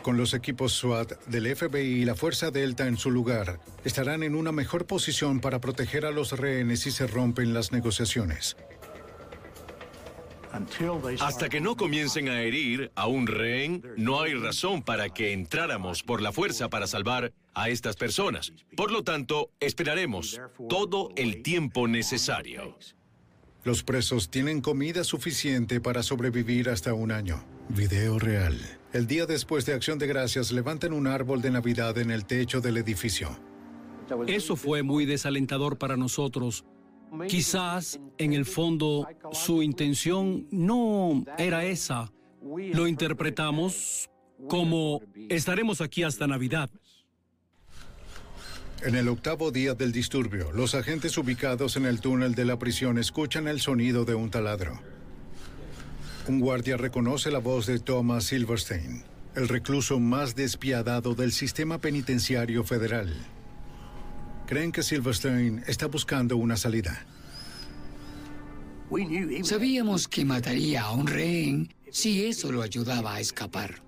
Con los equipos SWAT del FBI y la Fuerza Delta en su lugar, estarán en una mejor posición para proteger a los rehenes si se rompen las negociaciones. Hasta que no comiencen a herir a un rehén, no hay razón para que entráramos por la fuerza para salvar a estas personas. Por lo tanto, esperaremos todo el tiempo necesario. Los presos tienen comida suficiente para sobrevivir hasta un año. Video real. El día después de Acción de Gracias levantan un árbol de Navidad en el techo del edificio. Eso fue muy desalentador para nosotros Quizás en el fondo su intención no era esa. Lo interpretamos como estaremos aquí hasta Navidad. En el octavo día del disturbio, los agentes ubicados en el túnel de la prisión escuchan el sonido de un taladro. Un guardia reconoce la voz de Thomas Silverstein, el recluso más despiadado del sistema penitenciario federal creen que Silverstein está buscando una salida. Sabíamos que mataría a un rehén si eso lo ayudaba a escapar.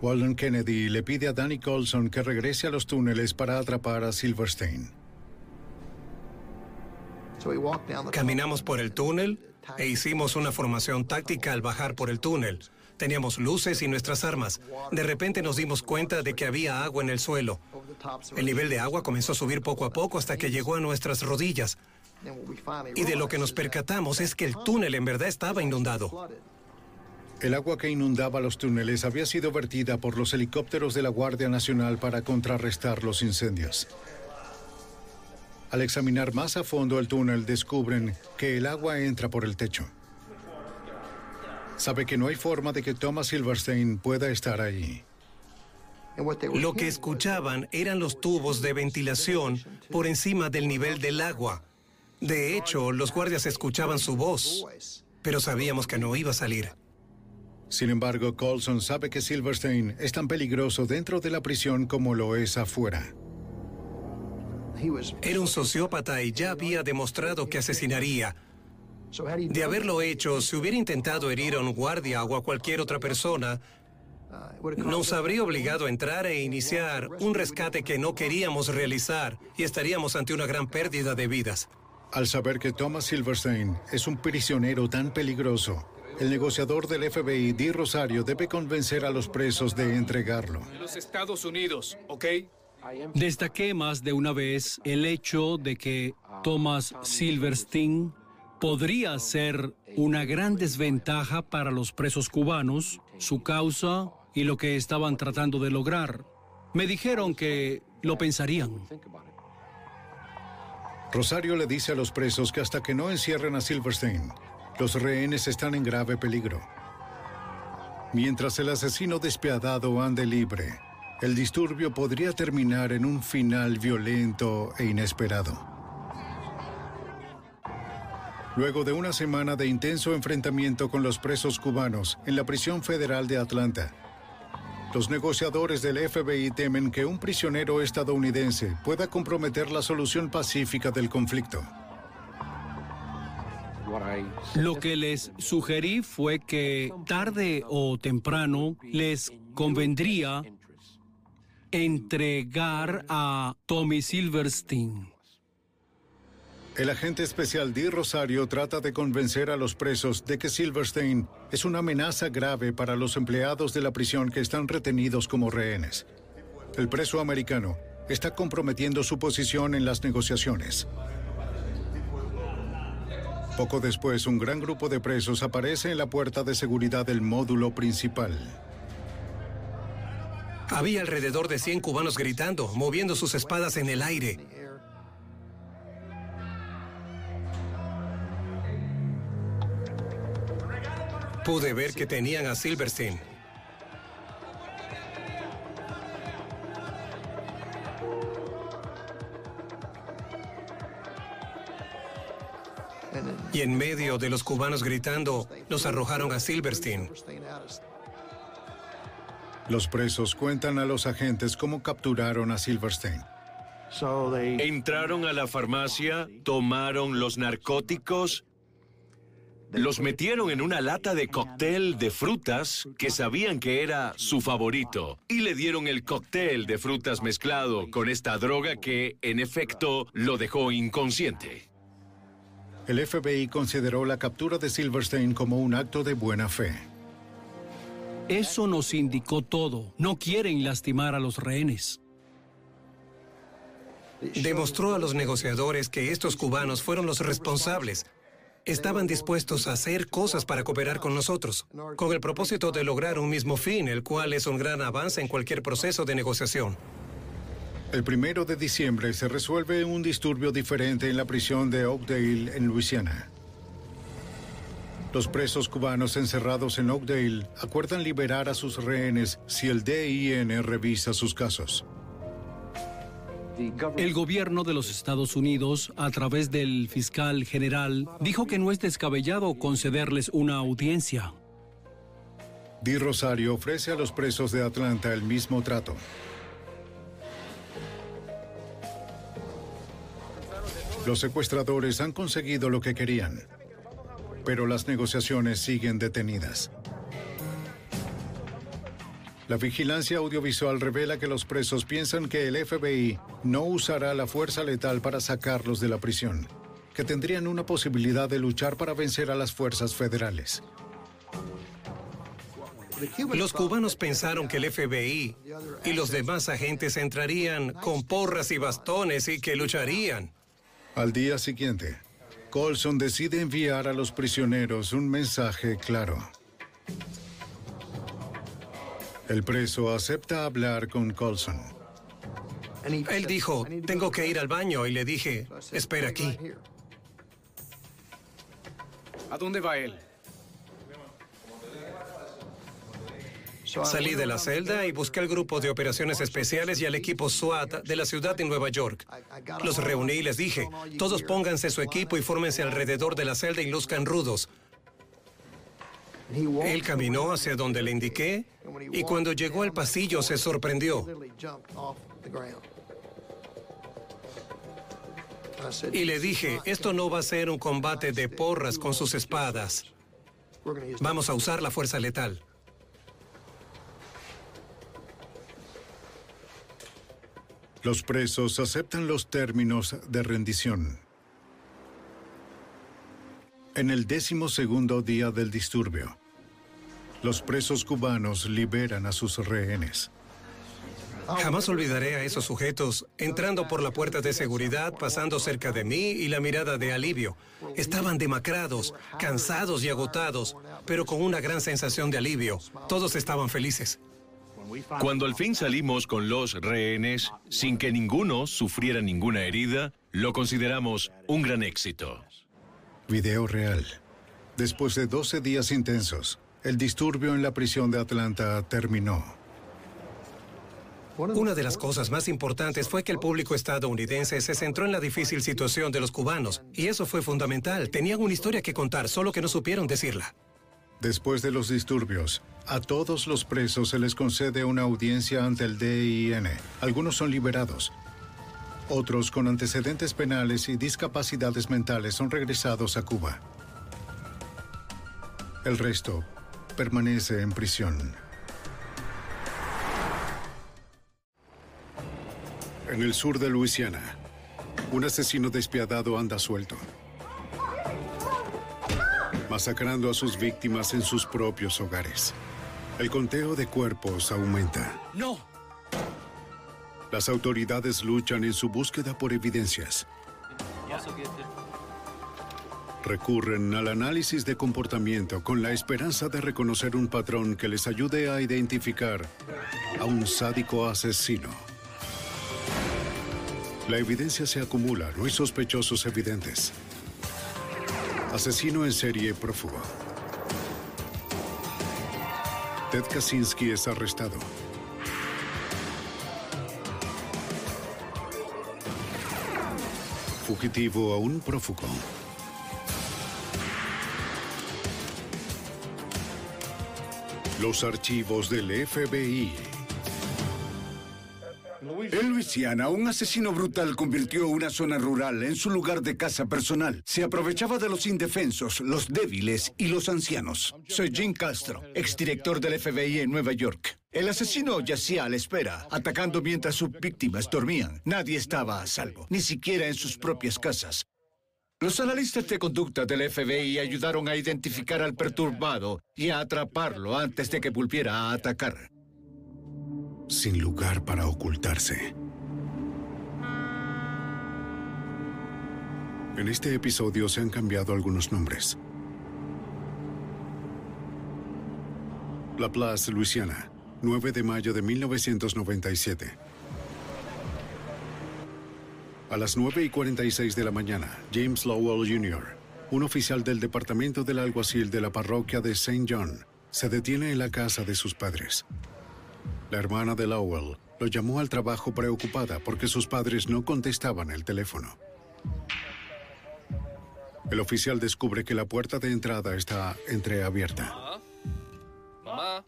Walden Kennedy le pide a Danny Colson que regrese a los túneles para atrapar a Silverstein. Caminamos por el túnel e hicimos una formación táctica al bajar por el túnel. Teníamos luces y nuestras armas. De repente nos dimos cuenta de que había agua en el suelo. El nivel de agua comenzó a subir poco a poco hasta que llegó a nuestras rodillas. Y de lo que nos percatamos es que el túnel en verdad estaba inundado. El agua que inundaba los túneles había sido vertida por los helicópteros de la Guardia Nacional para contrarrestar los incendios. Al examinar más a fondo el túnel, descubren que el agua entra por el techo. Sabe que no hay forma de que Thomas Silverstein pueda estar ahí. Lo que escuchaban eran los tubos de ventilación por encima del nivel del agua. De hecho, los guardias escuchaban su voz, pero sabíamos que no iba a salir. Sin embargo, Colson sabe que Silverstein es tan peligroso dentro de la prisión como lo es afuera. Era un sociópata y ya había demostrado que asesinaría. De haberlo hecho, si hubiera intentado herir a un guardia o a cualquier otra persona, nos habría obligado a entrar e iniciar un rescate que no queríamos realizar y estaríamos ante una gran pérdida de vidas. Al saber que Thomas Silverstein es un prisionero tan peligroso, el negociador del FBI, Di Rosario, debe convencer a los presos de entregarlo. los Estados Unidos, ¿ok? Destaqué más de una vez el hecho de que Thomas Silverstein podría ser una gran desventaja para los presos cubanos. Su causa y lo que estaban tratando de lograr. Me dijeron que lo pensarían. Rosario le dice a los presos que hasta que no encierren a Silverstein, los rehenes están en grave peligro. Mientras el asesino despiadado ande libre, el disturbio podría terminar en un final violento e inesperado. Luego de una semana de intenso enfrentamiento con los presos cubanos en la prisión federal de Atlanta, los negociadores del FBI temen que un prisionero estadounidense pueda comprometer la solución pacífica del conflicto. Lo que les sugerí fue que tarde o temprano les convendría entregar a Tommy Silverstein. El agente especial Di Rosario trata de convencer a los presos de que Silverstein es una amenaza grave para los empleados de la prisión que están retenidos como rehenes. El preso americano está comprometiendo su posición en las negociaciones. Poco después, un gran grupo de presos aparece en la puerta de seguridad del módulo principal. Había alrededor de 100 cubanos gritando, moviendo sus espadas en el aire. Pude ver que tenían a Silverstein. Y en medio de los cubanos gritando, nos arrojaron a Silverstein. Los presos cuentan a los agentes cómo capturaron a Silverstein. Entraron a la farmacia, tomaron los narcóticos, los metieron en una lata de cóctel de frutas que sabían que era su favorito y le dieron el cóctel de frutas mezclado con esta droga que, en efecto, lo dejó inconsciente. El FBI consideró la captura de Silverstein como un acto de buena fe. Eso nos indicó todo. No quieren lastimar a los rehenes. Demostró a los negociadores que estos cubanos fueron los responsables. Estaban dispuestos a hacer cosas para cooperar con nosotros, con el propósito de lograr un mismo fin, el cual es un gran avance en cualquier proceso de negociación. El primero de diciembre se resuelve un disturbio diferente en la prisión de Oakdale, en Luisiana. Los presos cubanos encerrados en Oakdale acuerdan liberar a sus rehenes si el DIN revisa sus casos. El gobierno de los Estados Unidos, a través del fiscal general, dijo que no es descabellado concederles una audiencia. Di Rosario ofrece a los presos de Atlanta el mismo trato. Los secuestradores han conseguido lo que querían, pero las negociaciones siguen detenidas. La vigilancia audiovisual revela que los presos piensan que el FBI no usará la fuerza letal para sacarlos de la prisión, que tendrían una posibilidad de luchar para vencer a las fuerzas federales. Los cubanos pensaron que el FBI y los demás agentes entrarían con porras y bastones y que lucharían. Al día siguiente, Colson decide enviar a los prisioneros un mensaje claro. El preso acepta hablar con Colson. Él dijo, tengo que ir al baño y le dije, espera aquí. ¿A dónde va él? Salí de la celda y busqué al grupo de operaciones especiales y al equipo SWAT de la ciudad de Nueva York. Los reuní y les dije, todos pónganse su equipo y fórmense alrededor de la celda y luzcan rudos. Él caminó hacia donde le indiqué y cuando llegó al pasillo se sorprendió. Y le dije, esto no va a ser un combate de porras con sus espadas. Vamos a usar la fuerza letal. Los presos aceptan los términos de rendición. En el décimo segundo día del disturbio, los presos cubanos liberan a sus rehenes. Jamás olvidaré a esos sujetos entrando por la puerta de seguridad, pasando cerca de mí y la mirada de alivio. Estaban demacrados, cansados y agotados, pero con una gran sensación de alivio. Todos estaban felices. Cuando al fin salimos con los rehenes, sin que ninguno sufriera ninguna herida, lo consideramos un gran éxito. Video real. Después de 12 días intensos, el disturbio en la prisión de Atlanta terminó. Una de las cosas más importantes fue que el público estadounidense se centró en la difícil situación de los cubanos, y eso fue fundamental. Tenían una historia que contar, solo que no supieron decirla. Después de los disturbios, a todos los presos se les concede una audiencia ante el DIN. Algunos son liberados. Otros con antecedentes penales y discapacidades mentales son regresados a Cuba. El resto permanece en prisión. En el sur de Luisiana, un asesino despiadado anda suelto, masacrando a sus víctimas en sus propios hogares. El conteo de cuerpos aumenta. ¡No! Las autoridades luchan en su búsqueda por evidencias. Recurren al análisis de comportamiento con la esperanza de reconocer un patrón que les ayude a identificar a un sádico asesino. La evidencia se acumula, no hay sospechosos evidentes. Asesino en serie prófugo. Ted Kaczynski es arrestado. Fugitivo aún prófugo. Los archivos del FBI en Luisiana, un asesino brutal convirtió una zona rural en su lugar de casa personal. Se aprovechaba de los indefensos, los débiles y los ancianos. Soy Jim Castro, exdirector del FBI en Nueva York. El asesino yacía a la espera, atacando mientras sus víctimas dormían. Nadie estaba a salvo, ni siquiera en sus propias casas. Los analistas de conducta del FBI ayudaron a identificar al perturbado y a atraparlo antes de que volviera a atacar sin lugar para ocultarse. En este episodio se han cambiado algunos nombres. La Place, Luisiana, 9 de mayo de 1997. A las 9 y 46 de la mañana, James Lowell Jr., un oficial del departamento del alguacil de la parroquia de St. John, se detiene en la casa de sus padres. La hermana de Lowell lo llamó al trabajo preocupada porque sus padres no contestaban el teléfono. El oficial descubre que la puerta de entrada está entreabierta. Mamá.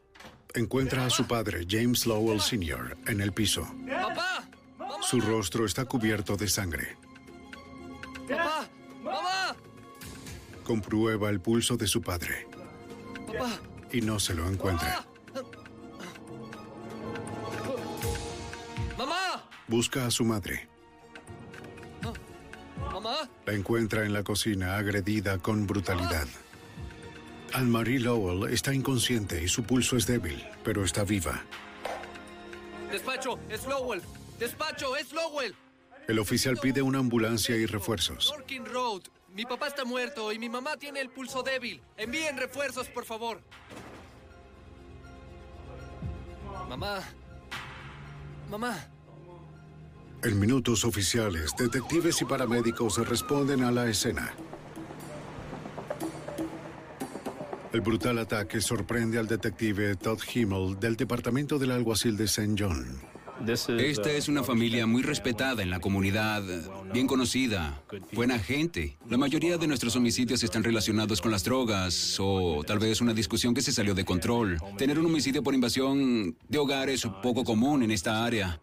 Encuentra a su padre, James Lowell Sr., en el piso. ¡Papá! Su rostro está cubierto de sangre. ¡Papá! ¡Mamá! Comprueba el pulso de su padre. ¡Papá! Y no se lo encuentra. Busca a su madre. ¿Mamá? La encuentra en la cocina agredida con brutalidad. Anne-Marie Lowell está inconsciente y su pulso es débil, pero está viva. Despacho, es Lowell. Despacho, es Lowell. El oficial pide una ambulancia y refuerzos. Dorking Road. Mi papá está muerto y mi mamá tiene el pulso débil. Envíen refuerzos, por favor. Mamá. Mamá. En minutos oficiales, detectives y paramédicos responden a la escena. El brutal ataque sorprende al detective Todd Himmel del Departamento del Alguacil de St. John. Esta es una familia muy respetada en la comunidad, bien conocida, buena gente. La mayoría de nuestros homicidios están relacionados con las drogas o tal vez una discusión que se salió de control. Tener un homicidio por invasión de hogar es poco común en esta área.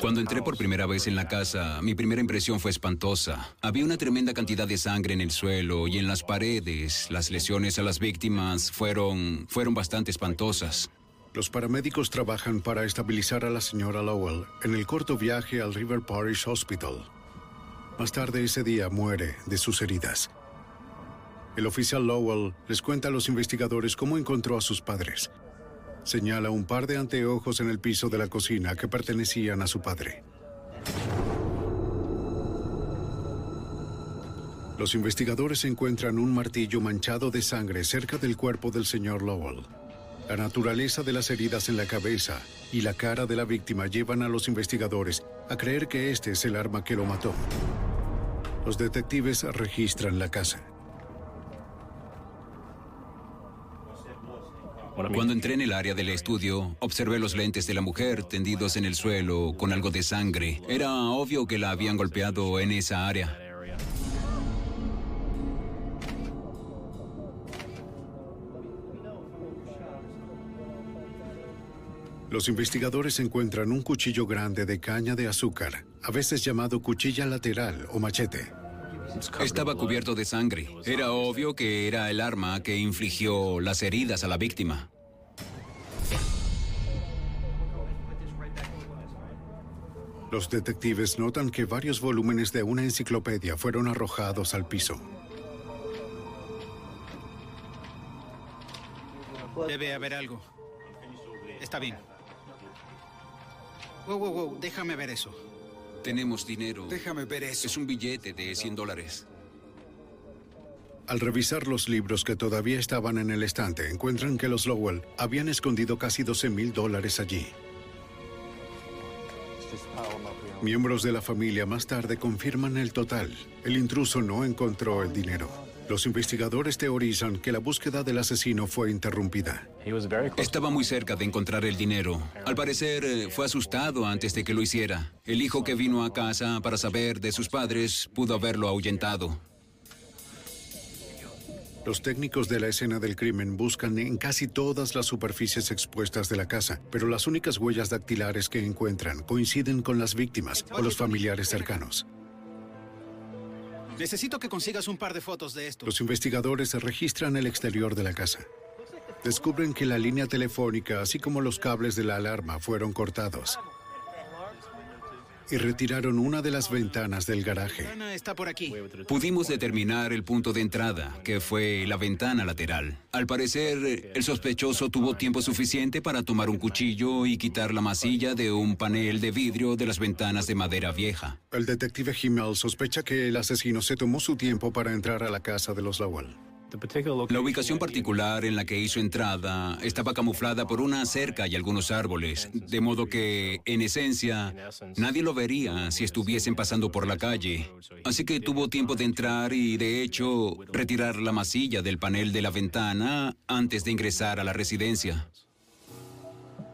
Cuando entré por primera vez en la casa, mi primera impresión fue espantosa. Había una tremenda cantidad de sangre en el suelo y en las paredes. Las lesiones a las víctimas fueron, fueron bastante espantosas. Los paramédicos trabajan para estabilizar a la señora Lowell en el corto viaje al River Parish Hospital. Más tarde ese día muere de sus heridas. El oficial Lowell les cuenta a los investigadores cómo encontró a sus padres. Señala un par de anteojos en el piso de la cocina que pertenecían a su padre. Los investigadores encuentran un martillo manchado de sangre cerca del cuerpo del señor Lowell. La naturaleza de las heridas en la cabeza y la cara de la víctima llevan a los investigadores a creer que este es el arma que lo mató. Los detectives registran la casa. Cuando entré en el área del estudio, observé los lentes de la mujer tendidos en el suelo con algo de sangre. Era obvio que la habían golpeado en esa área. Los investigadores encuentran un cuchillo grande de caña de azúcar, a veces llamado cuchilla lateral o machete. Estaba cubierto de sangre. Era obvio que era el arma que infligió las heridas a la víctima. Los detectives notan que varios volúmenes de una enciclopedia fueron arrojados al piso. Debe haber algo. Está bien. Wow, wow, wow, déjame ver eso. Tenemos dinero. Déjame ver eso. Es un billete de 100 dólares. Al revisar los libros que todavía estaban en el estante, encuentran que los Lowell habían escondido casi 12 mil dólares allí. Miembros de la familia más tarde confirman el total. El intruso no encontró el dinero. Los investigadores teorizan que la búsqueda del asesino fue interrumpida. Estaba muy cerca de encontrar el dinero. Al parecer, eh, fue asustado antes de que lo hiciera. El hijo que vino a casa para saber de sus padres pudo haberlo ahuyentado. Los técnicos de la escena del crimen buscan en casi todas las superficies expuestas de la casa, pero las únicas huellas dactilares que encuentran coinciden con las víctimas o los familiares cercanos. Necesito que consigas un par de fotos de esto. Los investigadores registran el exterior de la casa. Descubren que la línea telefónica, así como los cables de la alarma, fueron cortados. Y retiraron una de las ventanas del garaje. está por aquí. Pudimos determinar el punto de entrada, que fue la ventana lateral. Al parecer, el sospechoso tuvo tiempo suficiente para tomar un cuchillo y quitar la masilla de un panel de vidrio de las ventanas de madera vieja. El detective Himmel sospecha que el asesino se tomó su tiempo para entrar a la casa de los Lowell. La ubicación particular en la que hizo entrada estaba camuflada por una cerca y algunos árboles, de modo que, en esencia, nadie lo vería si estuviesen pasando por la calle. Así que tuvo tiempo de entrar y, de hecho, retirar la masilla del panel de la ventana antes de ingresar a la residencia.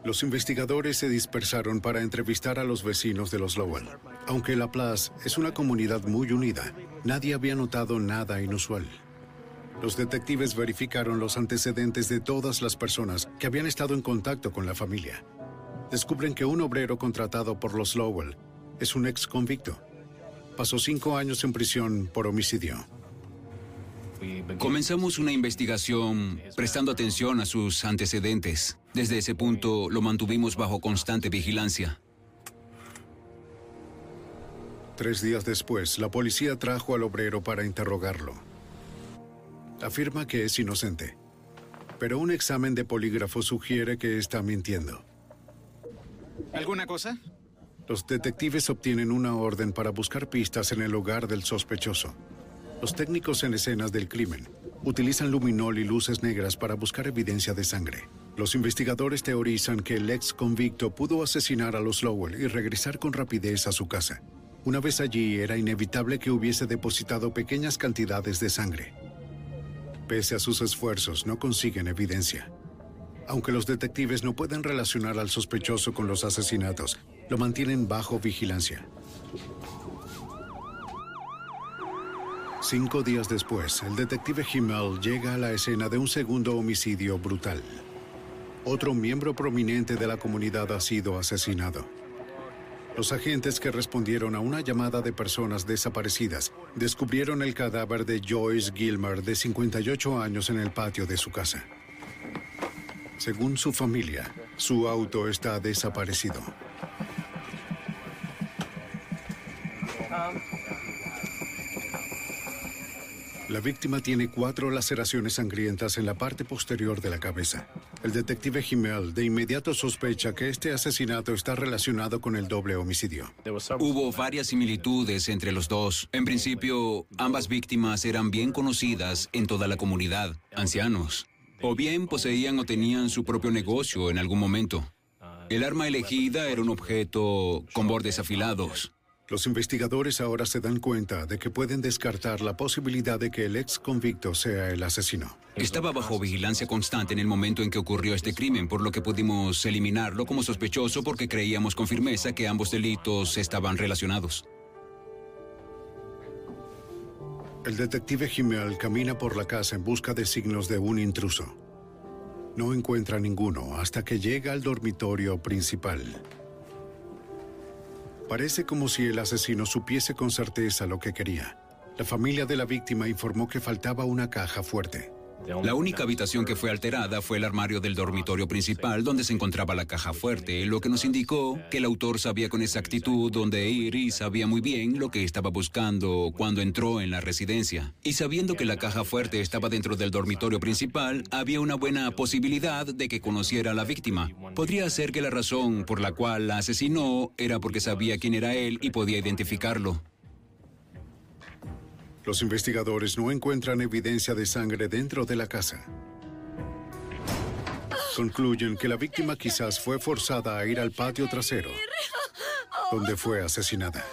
Los investigadores se dispersaron para entrevistar a los vecinos de los Lowell. Aunque La Place es una comunidad muy unida, nadie había notado nada inusual. Los detectives verificaron los antecedentes de todas las personas que habían estado en contacto con la familia. Descubren que un obrero contratado por los Lowell es un ex convicto. Pasó cinco años en prisión por homicidio. Comenzamos una investigación prestando atención a sus antecedentes. Desde ese punto lo mantuvimos bajo constante vigilancia. Tres días después, la policía trajo al obrero para interrogarlo. Afirma que es inocente, pero un examen de polígrafo sugiere que está mintiendo. ¿Alguna cosa? Los detectives obtienen una orden para buscar pistas en el hogar del sospechoso. Los técnicos en escenas del crimen utilizan luminol y luces negras para buscar evidencia de sangre. Los investigadores teorizan que el ex convicto pudo asesinar a los Lowell y regresar con rapidez a su casa. Una vez allí, era inevitable que hubiese depositado pequeñas cantidades de sangre. Pese a sus esfuerzos, no consiguen evidencia. Aunque los detectives no pueden relacionar al sospechoso con los asesinatos, lo mantienen bajo vigilancia. Cinco días después, el detective Himmel llega a la escena de un segundo homicidio brutal. Otro miembro prominente de la comunidad ha sido asesinado. Los agentes que respondieron a una llamada de personas desaparecidas descubrieron el cadáver de Joyce Gilmer, de 58 años, en el patio de su casa. Según su familia, su auto está desaparecido. La víctima tiene cuatro laceraciones sangrientas en la parte posterior de la cabeza. El detective Himmel de inmediato sospecha que este asesinato está relacionado con el doble homicidio. Hubo varias similitudes entre los dos. En principio, ambas víctimas eran bien conocidas en toda la comunidad, ancianos. O bien poseían o tenían su propio negocio en algún momento. El arma elegida era un objeto con bordes afilados. Los investigadores ahora se dan cuenta de que pueden descartar la posibilidad de que el ex convicto sea el asesino. Estaba bajo vigilancia constante en el momento en que ocurrió este crimen, por lo que pudimos eliminarlo como sospechoso porque creíamos con firmeza que ambos delitos estaban relacionados. El detective Himmel camina por la casa en busca de signos de un intruso. No encuentra ninguno hasta que llega al dormitorio principal. Parece como si el asesino supiese con certeza lo que quería. La familia de la víctima informó que faltaba una caja fuerte. La única habitación que fue alterada fue el armario del dormitorio principal donde se encontraba la caja fuerte, lo que nos indicó que el autor sabía con exactitud dónde ir y sabía muy bien lo que estaba buscando cuando entró en la residencia. Y sabiendo que la caja fuerte estaba dentro del dormitorio principal, había una buena posibilidad de que conociera a la víctima. Podría ser que la razón por la cual la asesinó era porque sabía quién era él y podía identificarlo. Los investigadores no encuentran evidencia de sangre dentro de la casa. Concluyen que la víctima quizás fue forzada a ir al patio trasero, donde fue asesinada.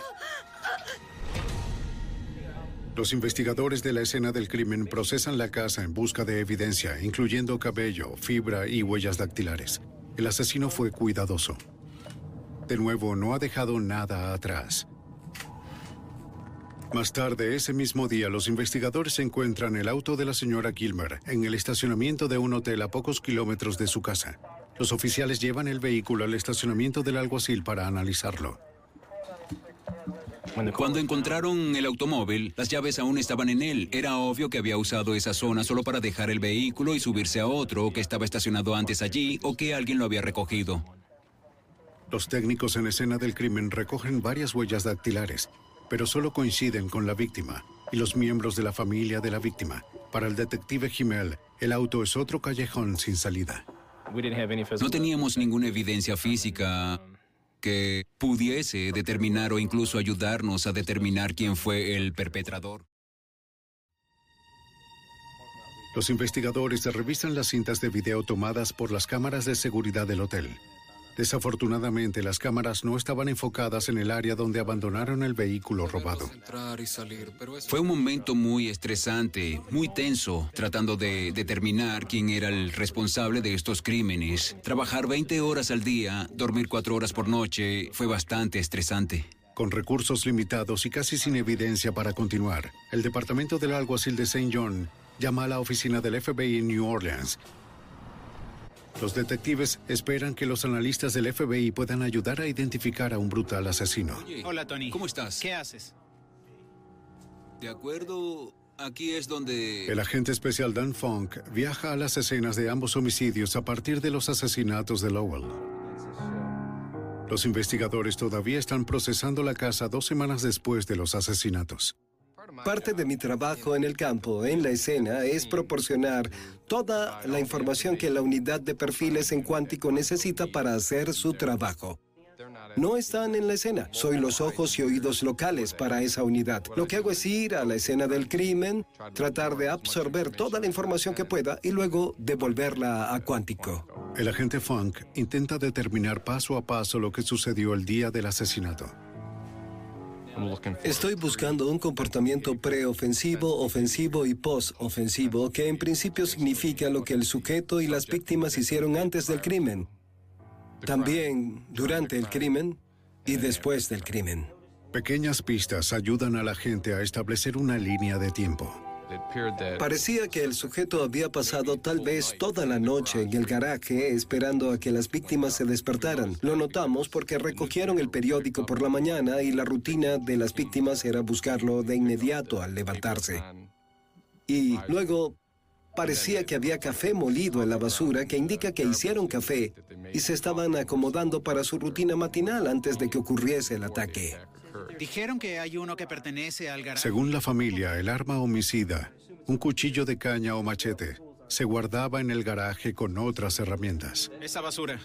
Los investigadores de la escena del crimen procesan la casa en busca de evidencia, incluyendo cabello, fibra y huellas dactilares. El asesino fue cuidadoso. De nuevo, no ha dejado nada atrás. Más tarde, ese mismo día, los investigadores encuentran el auto de la señora Gilmer en el estacionamiento de un hotel a pocos kilómetros de su casa. Los oficiales llevan el vehículo al estacionamiento del alguacil para analizarlo. Cuando encontraron el automóvil, las llaves aún estaban en él. Era obvio que había usado esa zona solo para dejar el vehículo y subirse a otro que estaba estacionado antes allí o que alguien lo había recogido. Los técnicos en escena del crimen recogen varias huellas dactilares, pero solo coinciden con la víctima y los miembros de la familia de la víctima. Para el detective Himmel, el auto es otro callejón sin salida. No teníamos ninguna evidencia física que pudiese determinar o incluso ayudarnos a determinar quién fue el perpetrador. Los investigadores revisan las cintas de video tomadas por las cámaras de seguridad del hotel. Desafortunadamente, las cámaras no estaban enfocadas en el área donde abandonaron el vehículo robado. Fue un momento muy estresante, muy tenso, tratando de determinar quién era el responsable de estos crímenes. Trabajar 20 horas al día, dormir 4 horas por noche, fue bastante estresante. Con recursos limitados y casi sin evidencia para continuar, el departamento del alguacil de St. John llama a la oficina del FBI en New Orleans los detectives esperan que los analistas del FBI puedan ayudar a identificar a un brutal asesino. Hola, Tony. ¿Cómo estás? ¿Qué haces? De acuerdo, aquí es donde... El agente especial Dan Funk viaja a las escenas de ambos homicidios a partir de los asesinatos de Lowell. Los investigadores todavía están procesando la casa dos semanas después de los asesinatos. Parte de mi trabajo en el campo, en la escena, es proporcionar toda la información que la unidad de perfiles en cuántico necesita para hacer su trabajo. No están en la escena, soy los ojos y oídos locales para esa unidad. Lo que hago es ir a la escena del crimen, tratar de absorber toda la información que pueda y luego devolverla a cuántico. El agente Funk intenta determinar paso a paso lo que sucedió el día del asesinato. Estoy buscando un comportamiento preofensivo, ofensivo y postofensivo que en principio significa lo que el sujeto y las víctimas hicieron antes del crimen, también durante el crimen y después del crimen. Pequeñas pistas ayudan a la gente a establecer una línea de tiempo. Parecía que el sujeto había pasado tal vez toda la noche en el garaje esperando a que las víctimas se despertaran. Lo notamos porque recogieron el periódico por la mañana y la rutina de las víctimas era buscarlo de inmediato al levantarse. Y luego parecía que había café molido en la basura que indica que hicieron café y se estaban acomodando para su rutina matinal antes de que ocurriese el ataque. Dijeron que hay uno que pertenece al garaje. Según la familia, el arma homicida, un cuchillo de caña o machete, se guardaba en el garaje con otras herramientas. Esa basura.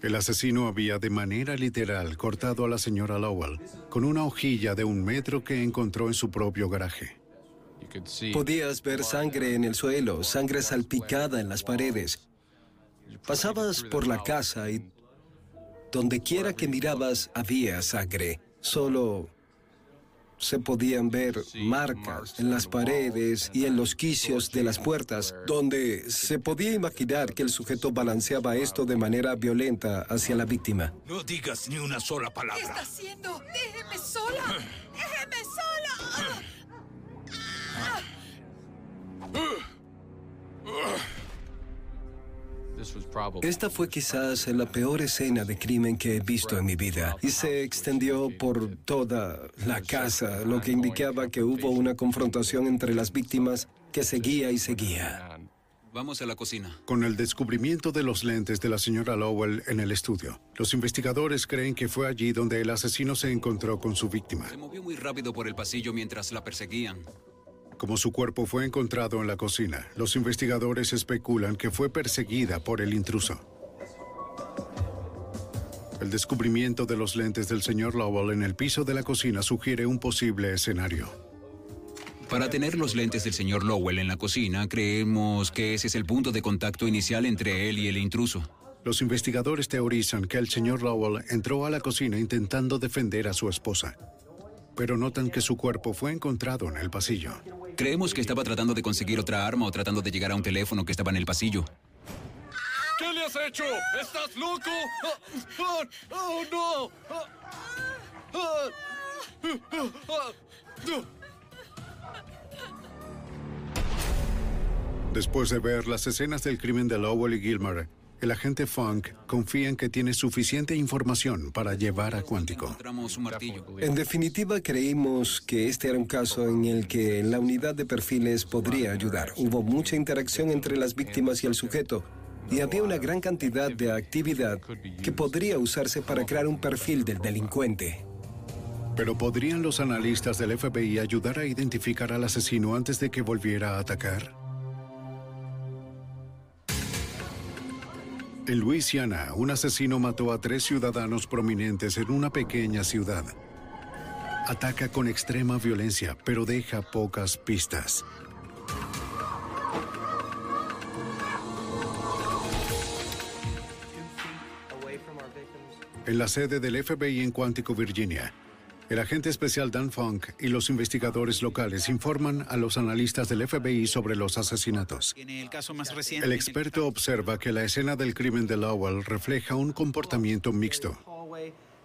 El asesino había de manera literal cortado a la señora Lowell con una hojilla de un metro que encontró en su propio garaje. Podías ver sangre en el suelo, sangre salpicada en las paredes. Pasabas por la casa y donde quiera que mirabas había sangre. Solo se podían ver marcas en las paredes y en los quicios de las puertas, donde se podía imaginar que el sujeto balanceaba esto de manera violenta hacia la víctima. No digas ni una sola palabra. ¿Qué está haciendo? ¡Déjeme sola! ¡Déjeme sola! Esta fue quizás la peor escena de crimen que he visto en mi vida y se extendió por toda la casa, lo que indicaba que hubo una confrontación entre las víctimas que seguía y seguía. Vamos a la cocina. Con el descubrimiento de los lentes de la señora Lowell en el estudio, los investigadores creen que fue allí donde el asesino se encontró con su víctima. Se movió muy rápido por el pasillo mientras la perseguían. Como su cuerpo fue encontrado en la cocina, los investigadores especulan que fue perseguida por el intruso. El descubrimiento de los lentes del señor Lowell en el piso de la cocina sugiere un posible escenario. Para tener los lentes del señor Lowell en la cocina, creemos que ese es el punto de contacto inicial entre él y el intruso. Los investigadores teorizan que el señor Lowell entró a la cocina intentando defender a su esposa, pero notan que su cuerpo fue encontrado en el pasillo. Creemos que estaba tratando de conseguir otra arma o tratando de llegar a un teléfono que estaba en el pasillo. ¿Qué le has hecho? ¿Estás loco? ¡Oh, oh, no! Después de ver las escenas del crimen de Lowell y Gilmer, el agente Funk confía en que tiene suficiente información para llevar a Cuántico. En definitiva, creímos que este era un caso en el que la unidad de perfiles podría ayudar. Hubo mucha interacción entre las víctimas y el sujeto. Y había una gran cantidad de actividad que podría usarse para crear un perfil del delincuente. Pero ¿podrían los analistas del FBI ayudar a identificar al asesino antes de que volviera a atacar? En Luisiana, un asesino mató a tres ciudadanos prominentes en una pequeña ciudad. Ataca con extrema violencia, pero deja pocas pistas. En la sede del FBI en Cuántico, Virginia, el agente especial Dan Funk y los investigadores locales informan a los analistas del FBI sobre los asesinatos. Tiene el caso más reciente. El experto observa que la escena del crimen de Lowell refleja un comportamiento mixto.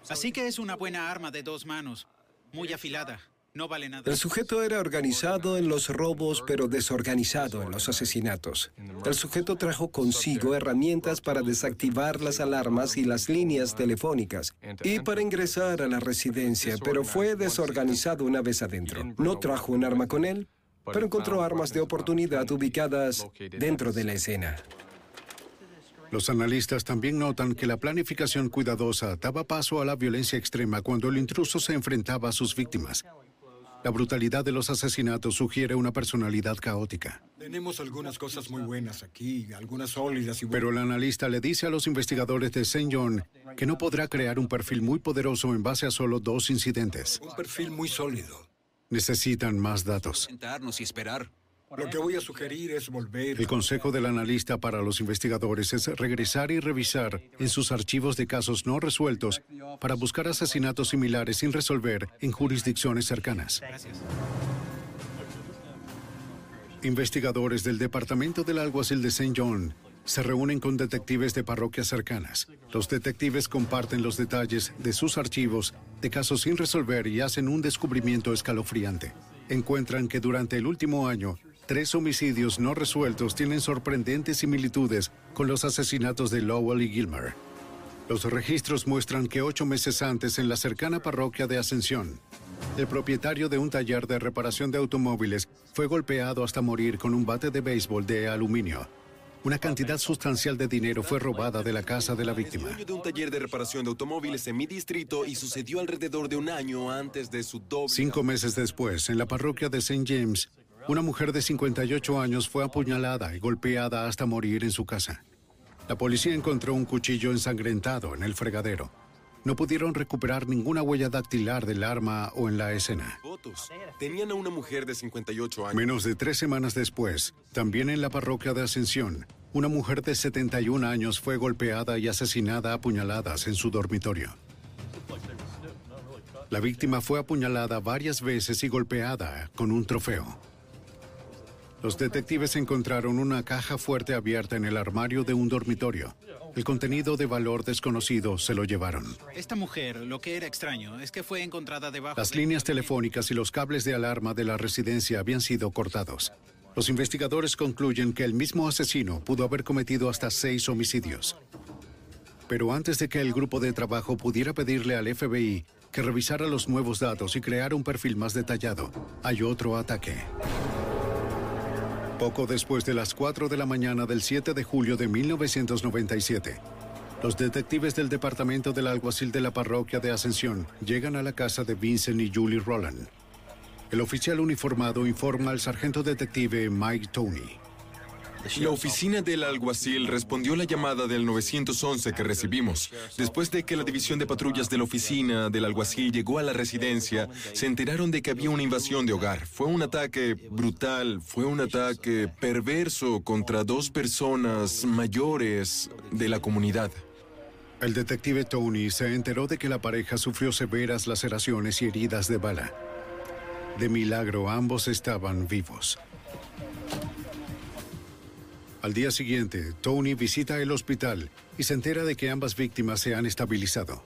Así que es una buena arma de dos manos, muy afilada. No vale nada. El sujeto era organizado en los robos, pero desorganizado en los asesinatos. El sujeto trajo consigo herramientas para desactivar las alarmas y las líneas telefónicas y para ingresar a la residencia, pero fue desorganizado una vez adentro. No trajo un arma con él, pero encontró armas de oportunidad ubicadas dentro de la escena. Los analistas también notan que la planificación cuidadosa daba paso a la violencia extrema cuando el intruso se enfrentaba a sus víctimas. La brutalidad de los asesinatos sugiere una personalidad caótica. Tenemos algunas cosas muy buenas aquí, algunas sólidas y Pero el analista le dice a los investigadores de St. John que no podrá crear un perfil muy poderoso en base a solo dos incidentes. Un perfil muy sólido. Necesitan más datos. Sentarnos y esperar. Lo que voy a sugerir es volver. El consejo del analista para los investigadores es regresar y revisar en sus archivos de casos no resueltos para buscar asesinatos similares sin resolver en jurisdicciones cercanas. Investigadores del Departamento del Alguacil de St. John se reúnen con detectives de parroquias cercanas. Los detectives comparten los detalles de sus archivos de casos sin resolver y hacen un descubrimiento escalofriante. Encuentran que durante el último año, tres homicidios no resueltos tienen sorprendentes similitudes con los asesinatos de Lowell y Gilmer. Los registros muestran que ocho meses antes, en la cercana parroquia de Ascensión, el propietario de un taller de reparación de automóviles fue golpeado hasta morir con un bate de béisbol de aluminio. Una cantidad sustancial de dinero fue robada de la casa de la víctima. de un taller de reparación de automóviles en mi distrito y sucedió alrededor de un año antes de su doble. Cinco meses después, en la parroquia de St. James, Una mujer de 58 años fue apuñalada y golpeada hasta morir en su casa. La policía encontró un cuchillo ensangrentado en el fregadero. No pudieron recuperar ninguna huella dactilar del arma o en la escena. Fotos. Tenían a una mujer de 58 años. Menos de tres semanas después, también en la parroquia de Ascensión, una mujer de 71 años fue golpeada y asesinada a puñaladas en su dormitorio. La víctima fue apuñalada varias veces y golpeada con un trofeo. Los detectives encontraron una caja fuerte abierta en el armario de un dormitorio. El contenido de valor desconocido se lo llevaron. Esta mujer, lo que era extraño, es que fue encontrada debajo Las de- líneas telefónicas y los cables de alarma de la residencia habían sido cortados. Los investigadores concluyen que el mismo asesino pudo haber cometido hasta seis homicidios. Pero antes de que el grupo de trabajo pudiera pedirle al FBI que revisara los nuevos datos y creara un perfil más detallado, hay otro ataque. Poco después de las 4 de la mañana del 7 de julio de 1997, los detectives del departamento del alguacil de la parroquia de Ascensión llegan a la casa de Vincent y Julie Roland. El oficial uniformado informa al sargento detective Mike Tony. La oficina del alguacil respondió la llamada del 911 que recibimos. Después de que la división de patrullas de la oficina del alguacil llegó a la residencia, se enteraron de que había una invasión de hogar. Fue un ataque brutal, fue un ataque perverso contra dos personas mayores de la comunidad. El detective Tony se enteró de que la pareja sufrió severas laceraciones y heridas de bala. De milagro, ambos estaban vivos. Al día siguiente, Tony visita el hospital y se entera de que ambas víctimas se han estabilizado.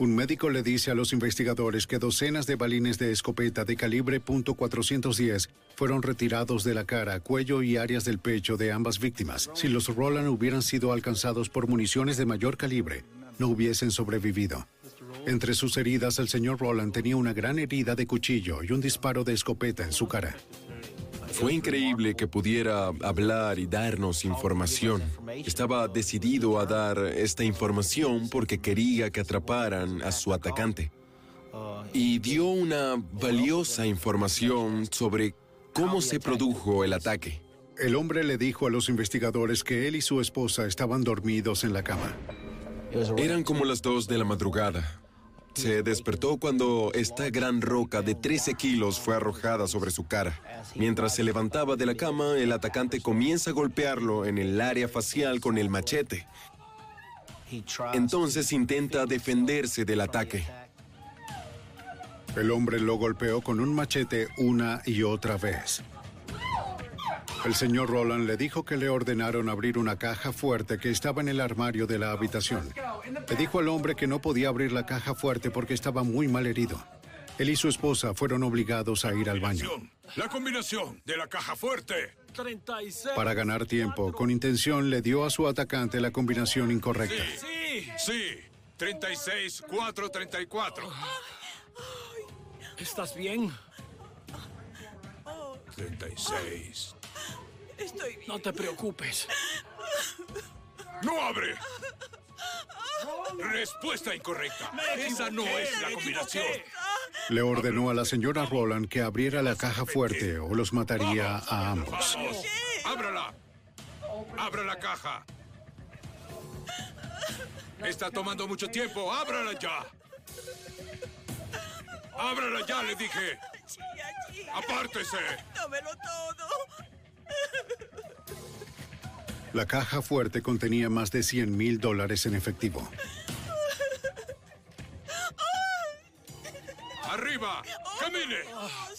Un médico le dice a los investigadores que docenas de balines de escopeta de calibre .410 fueron retirados de la cara, cuello y áreas del pecho de ambas víctimas. Si los Roland hubieran sido alcanzados por municiones de mayor calibre, no hubiesen sobrevivido. Entre sus heridas, el señor Roland tenía una gran herida de cuchillo y un disparo de escopeta en su cara. Fue increíble que pudiera hablar y darnos información. Estaba decidido a dar esta información porque quería que atraparan a su atacante. Y dio una valiosa información sobre cómo se produjo el ataque. El hombre le dijo a los investigadores que él y su esposa estaban dormidos en la cama. Eran como las dos de la madrugada. Se despertó cuando esta gran roca de 13 kilos fue arrojada sobre su cara. Mientras se levantaba de la cama, el atacante comienza a golpearlo en el área facial con el machete. Entonces intenta defenderse del ataque. El hombre lo golpeó con un machete una y otra vez. El señor Roland le dijo que le ordenaron abrir una caja fuerte que estaba en el armario de la habitación. Le dijo al hombre que no podía abrir la caja fuerte porque estaba muy mal herido. Él y su esposa fueron obligados a ir al baño. La combinación de la caja fuerte. 36. Para ganar tiempo, con intención le dio a su atacante la combinación incorrecta. Sí. Sí. 36, 4, 34. ¿Estás bien? 36. Estoy bien. No te preocupes. ¡No abre! Respuesta incorrecta. Esa no es la combinación. Le ordenó a la señora Roland que abriera la caja fuerte o los mataría a ambos. Vamos. ¡Ábrala! ¡Abra la caja! Está tomando mucho tiempo. ¡Ábrala ya! ¡Ábrala ya, le dije! ¡Apártese! Dámelo todo. La caja fuerte contenía más de 100 mil dólares en efectivo. ¡Arriba! ¡Camine!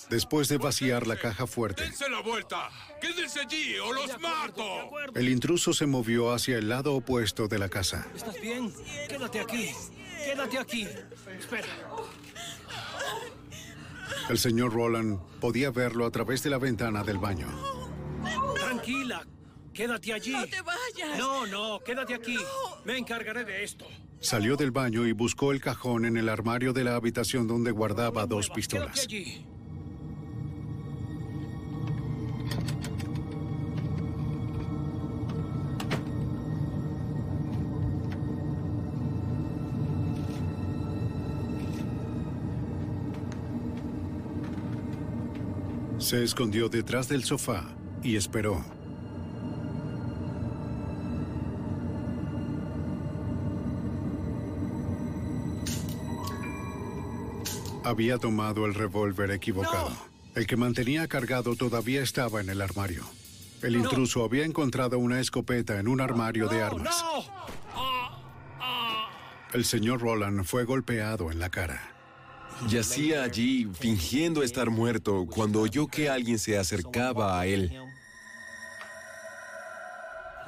Después de vaciar la caja fuerte, ¡Dense la vuelta! ¡Quédense allí o los mato! el intruso se movió hacia el lado opuesto de la casa. ¿Estás bien? Quédate aquí. Quédate aquí. Espera. El señor Roland podía verlo a través de la ventana del baño. Tranquila. Quédate allí. No te vayas. No, no, quédate aquí. Me encargaré de esto. Salió del baño y buscó el cajón en el armario de la habitación donde guardaba dos pistolas. allí. Se escondió detrás del sofá y esperó. Había tomado el revólver equivocado. El que mantenía cargado todavía estaba en el armario. El intruso había encontrado una escopeta en un armario de armas. El señor Roland fue golpeado en la cara. Yacía allí fingiendo estar muerto cuando oyó que alguien se acercaba a él.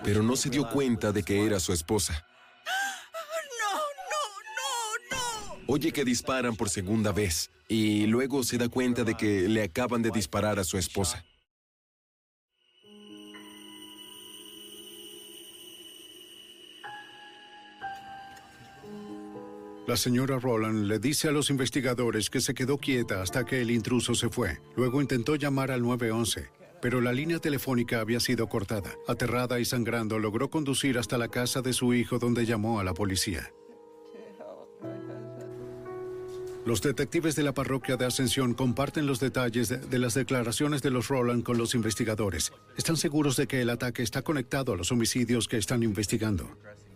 Pero no se dio cuenta de que era su esposa. Oye que disparan por segunda vez y luego se da cuenta de que le acaban de disparar a su esposa. La señora Roland le dice a los investigadores que se quedó quieta hasta que el intruso se fue. Luego intentó llamar al 911, pero la línea telefónica había sido cortada. Aterrada y sangrando, logró conducir hasta la casa de su hijo donde llamó a la policía. Los detectives de la parroquia de Ascensión comparten los detalles de, de, las declaraciones de los Roland con los investigadores. Están seguros de que el ataque está conectado a los homicidios que están investigando.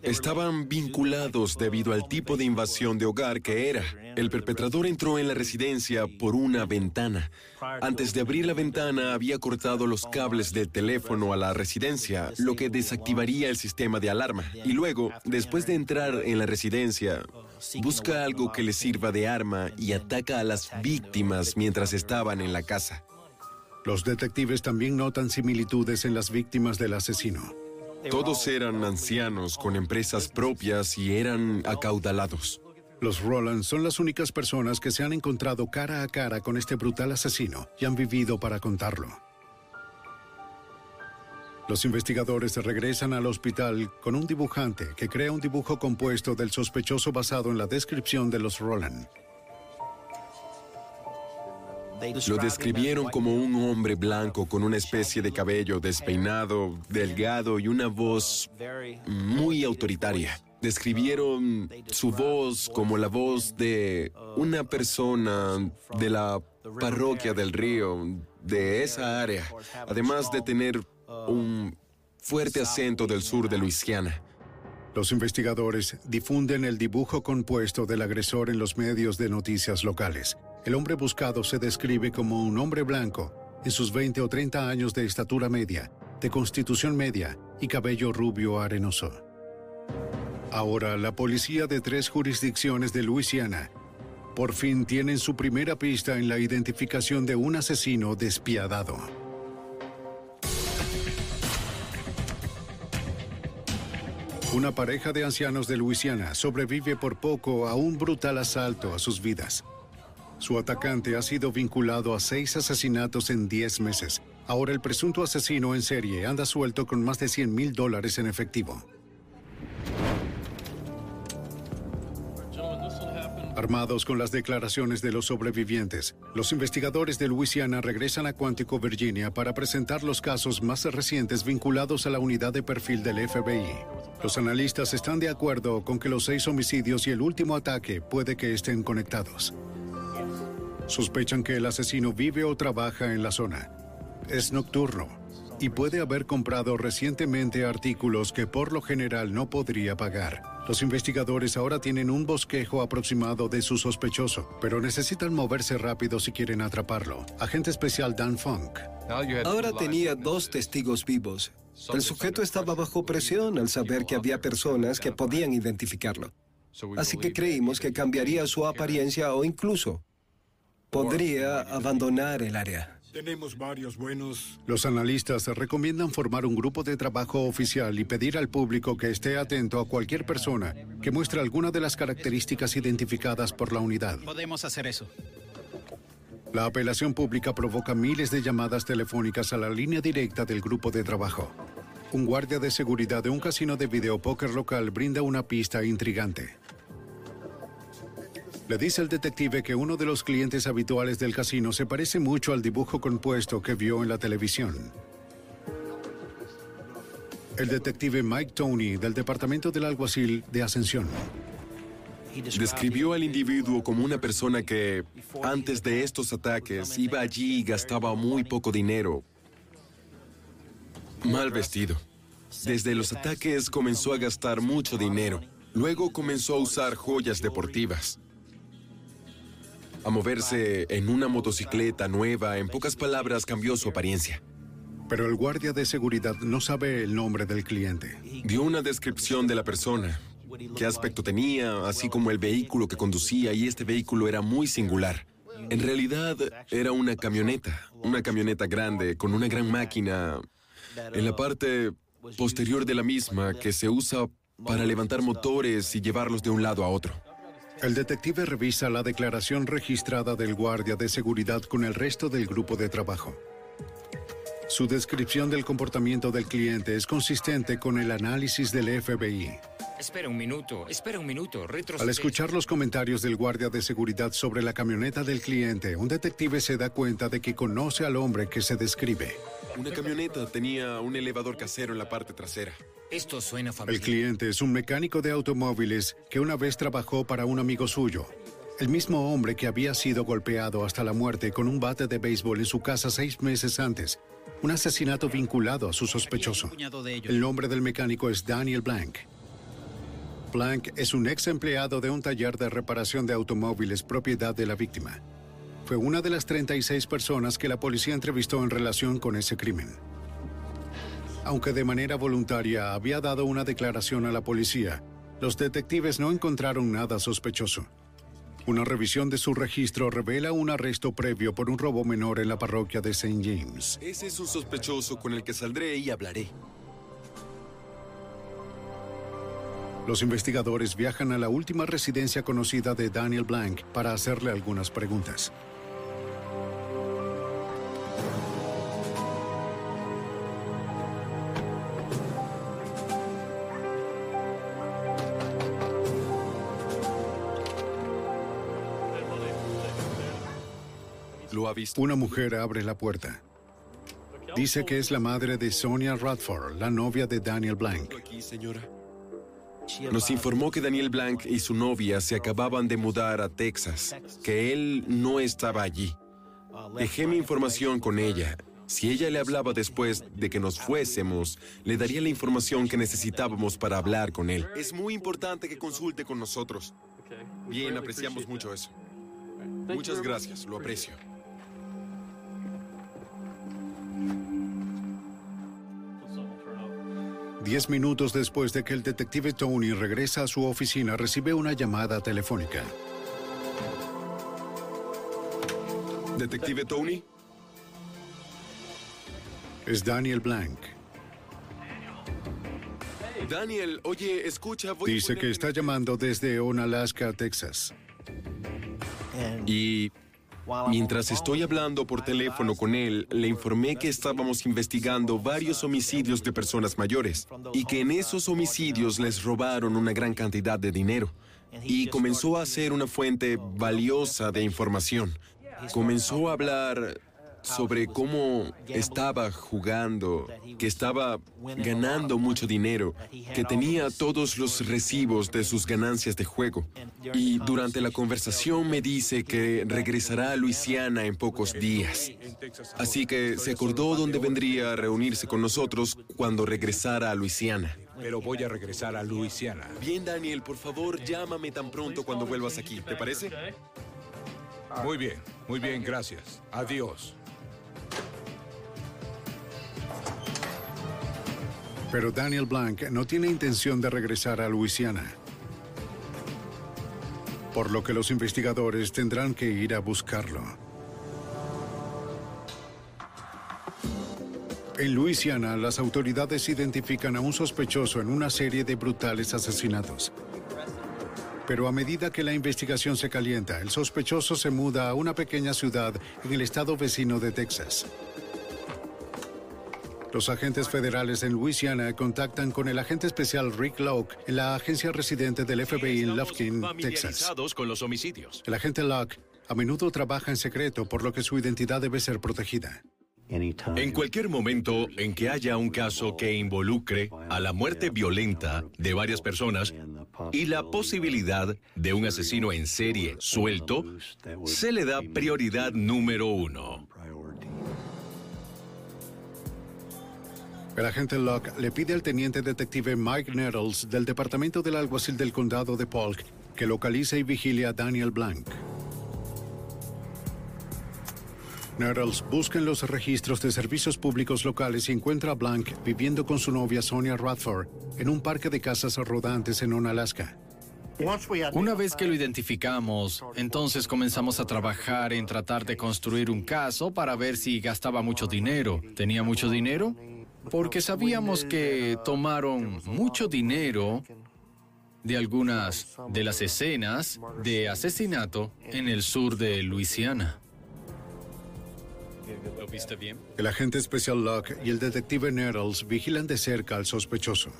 Estaban vinculados debido al tipo de invasión de hogar que era. El perpetrador entró en la residencia por una ventana. Antes de abrir la ventana había cortado los cables del teléfono a la residencia, lo que desactivaría el sistema de alarma. Y luego, después de entrar en la residencia, busca algo que le sirva de arma y ataca a las víctimas mientras estaban en la casa. Los detectives también notan similitudes en las víctimas del asesino. Todos eran ancianos con empresas propias y eran acaudalados. Los Roland son las únicas personas que se han encontrado cara a cara con este brutal asesino y han vivido para contarlo. Los investigadores regresan al hospital con un dibujante que crea un dibujo compuesto del sospechoso basado en la descripción de los Roland. Lo describieron como un hombre blanco con una especie de cabello despeinado, delgado y una voz muy autoritaria. Describieron su voz como la voz de una persona de la parroquia del río, de esa área, además de tener un fuerte acento del sur de Luisiana. Los investigadores difunden el dibujo compuesto del agresor en los medios de noticias locales. El hombre buscado se describe como un hombre blanco, en sus 20 o 30 años de estatura media, de constitución media y cabello rubio arenoso. Ahora, la policía de tres jurisdicciones de Luisiana por fin tienen su primera pista en la identificación de un asesino despiadado. Una pareja de ancianos de Luisiana sobrevive por poco a un brutal asalto a sus vidas. Su atacante ha sido vinculado a seis asesinatos en 10 meses. Ahora el presunto asesino en serie anda suelto con más de 100 mil dólares en efectivo. Armados con las declaraciones de los sobrevivientes, los investigadores de Luisiana regresan a Quantico, Virginia, para presentar los casos más recientes vinculados a la unidad de perfil del FBI. Los analistas están de acuerdo con que los seis homicidios y el último ataque puede que estén conectados. Sospechan que el asesino vive o trabaja en la zona. Es nocturno y puede haber comprado recientemente artículos que por lo general no podría pagar. Los investigadores ahora tienen un bosquejo aproximado de su sospechoso, pero necesitan moverse rápido si quieren atraparlo. Agente especial Dan Funk. Ahora tenía dos testigos vivos. El sujeto estaba bajo presión al saber que había personas que podían identificarlo. Así que creímos que cambiaría su apariencia o incluso podría abandonar el área. Tenemos varios buenos. Los analistas recomiendan formar un grupo de trabajo oficial y pedir al público que esté atento a cualquier persona que muestre alguna de las características identificadas por la unidad. Podemos hacer eso. La apelación pública provoca miles de llamadas telefónicas a la línea directa del grupo de trabajo. Un guardia de seguridad de un casino de videopóker local brinda una pista intrigante. Le dice el detective que uno de los clientes habituales del casino se parece mucho al dibujo compuesto que vio en la televisión. El detective Mike Tony del Departamento del Alguacil de Ascensión. Describió al individuo como una persona que, antes de estos ataques, iba allí y gastaba muy poco dinero. Mal vestido. Desde los ataques comenzó a gastar mucho dinero. Luego comenzó a usar joyas deportivas. A moverse en una motocicleta nueva, en pocas palabras cambió su apariencia. Pero el guardia de seguridad no sabe el nombre del cliente. Dio una descripción de la persona, qué aspecto tenía, así como el vehículo que conducía, y este vehículo era muy singular. En realidad era una camioneta, una camioneta grande con una gran máquina en la parte posterior de la misma que se usa para levantar motores y llevarlos de un lado a otro. El detective revisa la declaración registrada del guardia de seguridad con el resto del grupo de trabajo. Su descripción del comportamiento del cliente es consistente con el análisis del FBI. Espera un minuto, espera un minuto, Al escuchar los comentarios del guardia de seguridad sobre la camioneta del cliente, un detective se da cuenta de que conoce al hombre que se describe. Una camioneta tenía un elevador casero en la parte trasera. Esto suena El familiar. cliente es un mecánico de automóviles que una vez trabajó para un amigo suyo. El mismo hombre que había sido golpeado hasta la muerte con un bate de béisbol en su casa seis meses antes. Un asesinato vinculado a su sospechoso. El nombre del mecánico es Daniel Blank. Blank es un ex empleado de un taller de reparación de automóviles propiedad de la víctima. Fue una de las 36 personas que la policía entrevistó en relación con ese crimen. Aunque de manera voluntaria había dado una declaración a la policía, los detectives no encontraron nada sospechoso. Una revisión de su registro revela un arresto previo por un robo menor en la parroquia de St. James. Ese es un sospechoso con el que saldré y hablaré. Los investigadores viajan a la última residencia conocida de Daniel Blank para hacerle algunas preguntas. Lo ha visto. Una mujer abre la puerta. Dice que es la madre de Sonia Radford, la novia de Daniel Blank. Aquí, señora. Nos informó que Daniel Blank y su novia se acababan de mudar a Texas, que él no estaba allí. Dejé mi información con ella. Si ella le hablaba después de que nos fuésemos, le daría la información que necesitábamos para hablar con él. Es muy importante que consulte con nosotros. Bien, apreciamos mucho eso. Muchas gracias, lo aprecio. Diez minutos después de que el detective Tony regresa a su oficina, recibe una llamada telefónica. Detective Tony, Es Daniel Blank. Daniel, oye, escucha, voy Dice que está llamando desde Onalaska, Texas. Y mientras estoy hablando por teléfono con él, le informé que estábamos investigando varios homicidios de personas mayores y que en esos homicidios les robaron una gran cantidad de dinero. Y comenzó a ser una fuente valiosa de información. Comenzó a hablar sobre cómo estaba jugando, que estaba ganando mucho dinero, que tenía todos los recibos de sus ganancias de juego. Y durante la conversación me dice que regresará a Luisiana en pocos días. Así que se acordó dónde vendría a reunirse con nosotros cuando regresara a Luisiana. Pero voy a regresar a Luisiana. Bien, Daniel, por favor, llámame tan pronto cuando vuelvas aquí, ¿te parece? Muy bien, muy bien, gracias. Adiós. Pero Daniel Blank no tiene intención de regresar a Luisiana. Por lo que los investigadores tendrán que ir a buscarlo. En Luisiana, las autoridades identifican a un sospechoso en una serie de brutales asesinatos. Pero a medida que la investigación se calienta, el sospechoso se muda a una pequeña ciudad en el estado vecino de Texas. Los agentes federales en Luisiana contactan con el agente especial Rick Locke en la agencia residente del FBI en Lufkin, Texas. Con los homicidios. El agente Locke a menudo trabaja en secreto, por lo que su identidad debe ser protegida. En cualquier momento en que haya un caso que involucre a la muerte violenta de varias personas, y la posibilidad de un asesino en serie suelto se le da prioridad número uno. El agente Locke le pide al teniente detective Mike Nettles del Departamento del Alguacil del Condado de Polk que localice y vigile a Daniel Blank. Nettles busca en los registros de servicios públicos locales y encuentra a Blank viviendo con su novia Sonia Radford en un parque de casas rodantes en Onalaska. Una vez que lo identificamos, entonces comenzamos a trabajar en tratar de construir un caso para ver si gastaba mucho dinero. ¿Tenía mucho dinero? Porque sabíamos que tomaron mucho dinero de algunas de las escenas de asesinato en el sur de Luisiana. ¿Lo viste bien? El agente especial Locke y el detective Nettles vigilan de cerca al sospechoso.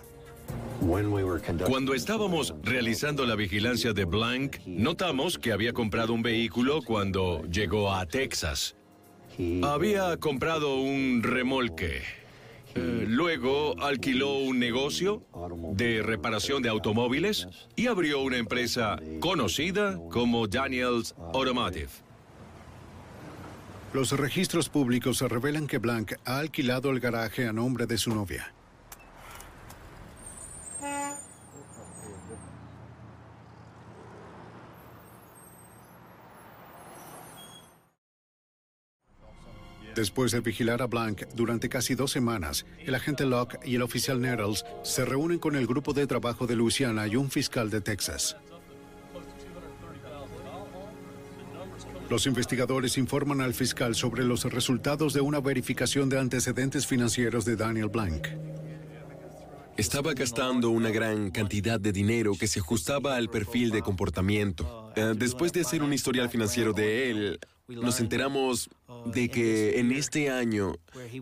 Cuando estábamos realizando la vigilancia de Blank, notamos que había comprado un vehículo cuando llegó a Texas. Había comprado un remolque eh, luego alquiló un negocio de reparación de automóviles y abrió una empresa conocida como Daniels Automotive. Los registros públicos revelan que Blank ha alquilado el garaje a nombre de su novia. Después de vigilar a Blank durante casi dos semanas, el agente Locke y el oficial Nettles se reúnen con el grupo de trabajo de Luisiana y un fiscal de Texas. Los investigadores informan al fiscal sobre los resultados de una verificación de antecedentes financieros de Daniel Blank. Estaba gastando una gran cantidad de dinero que se ajustaba al perfil de comportamiento. Eh, después de hacer un historial financiero de él, nos enteramos de que en este año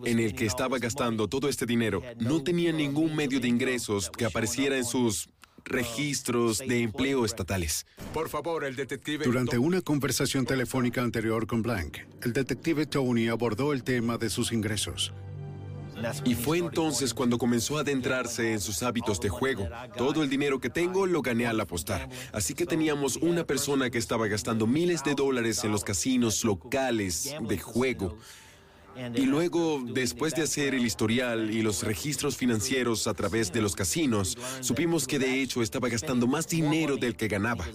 en el que estaba gastando todo este dinero, no tenía ningún medio de ingresos que apareciera en sus registros de empleo estatales. Por favor, el detective... Durante una conversación telefónica anterior con Blank, el detective Tony abordó el tema de sus ingresos. Y fue entonces cuando comenzó a adentrarse en sus hábitos de juego. Todo el dinero que tengo lo gané al apostar. Así que teníamos una persona que estaba gastando miles de dólares en los casinos locales de juego. Y luego, después de hacer el historial y los registros financieros a través de los casinos, supimos que de hecho estaba gastando más dinero del que ganaba.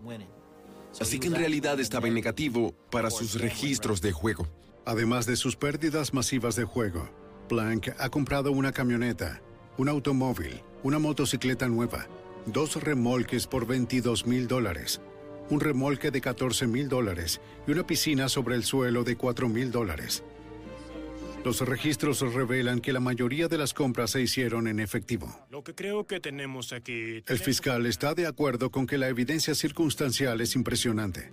Así que en realidad estaba en negativo para sus registros de juego. Además de sus pérdidas masivas de juego, Blank ha comprado una camioneta, un automóvil, una motocicleta nueva, dos remolques por 22 mil dólares, un remolque de 14 mil dólares y una piscina sobre el suelo de 4 mil dólares. Los registros revelan que la mayoría de las compras se hicieron en efectivo. Lo que creo que tenemos aquí... El fiscal está de acuerdo con que la evidencia circunstancial es impresionante.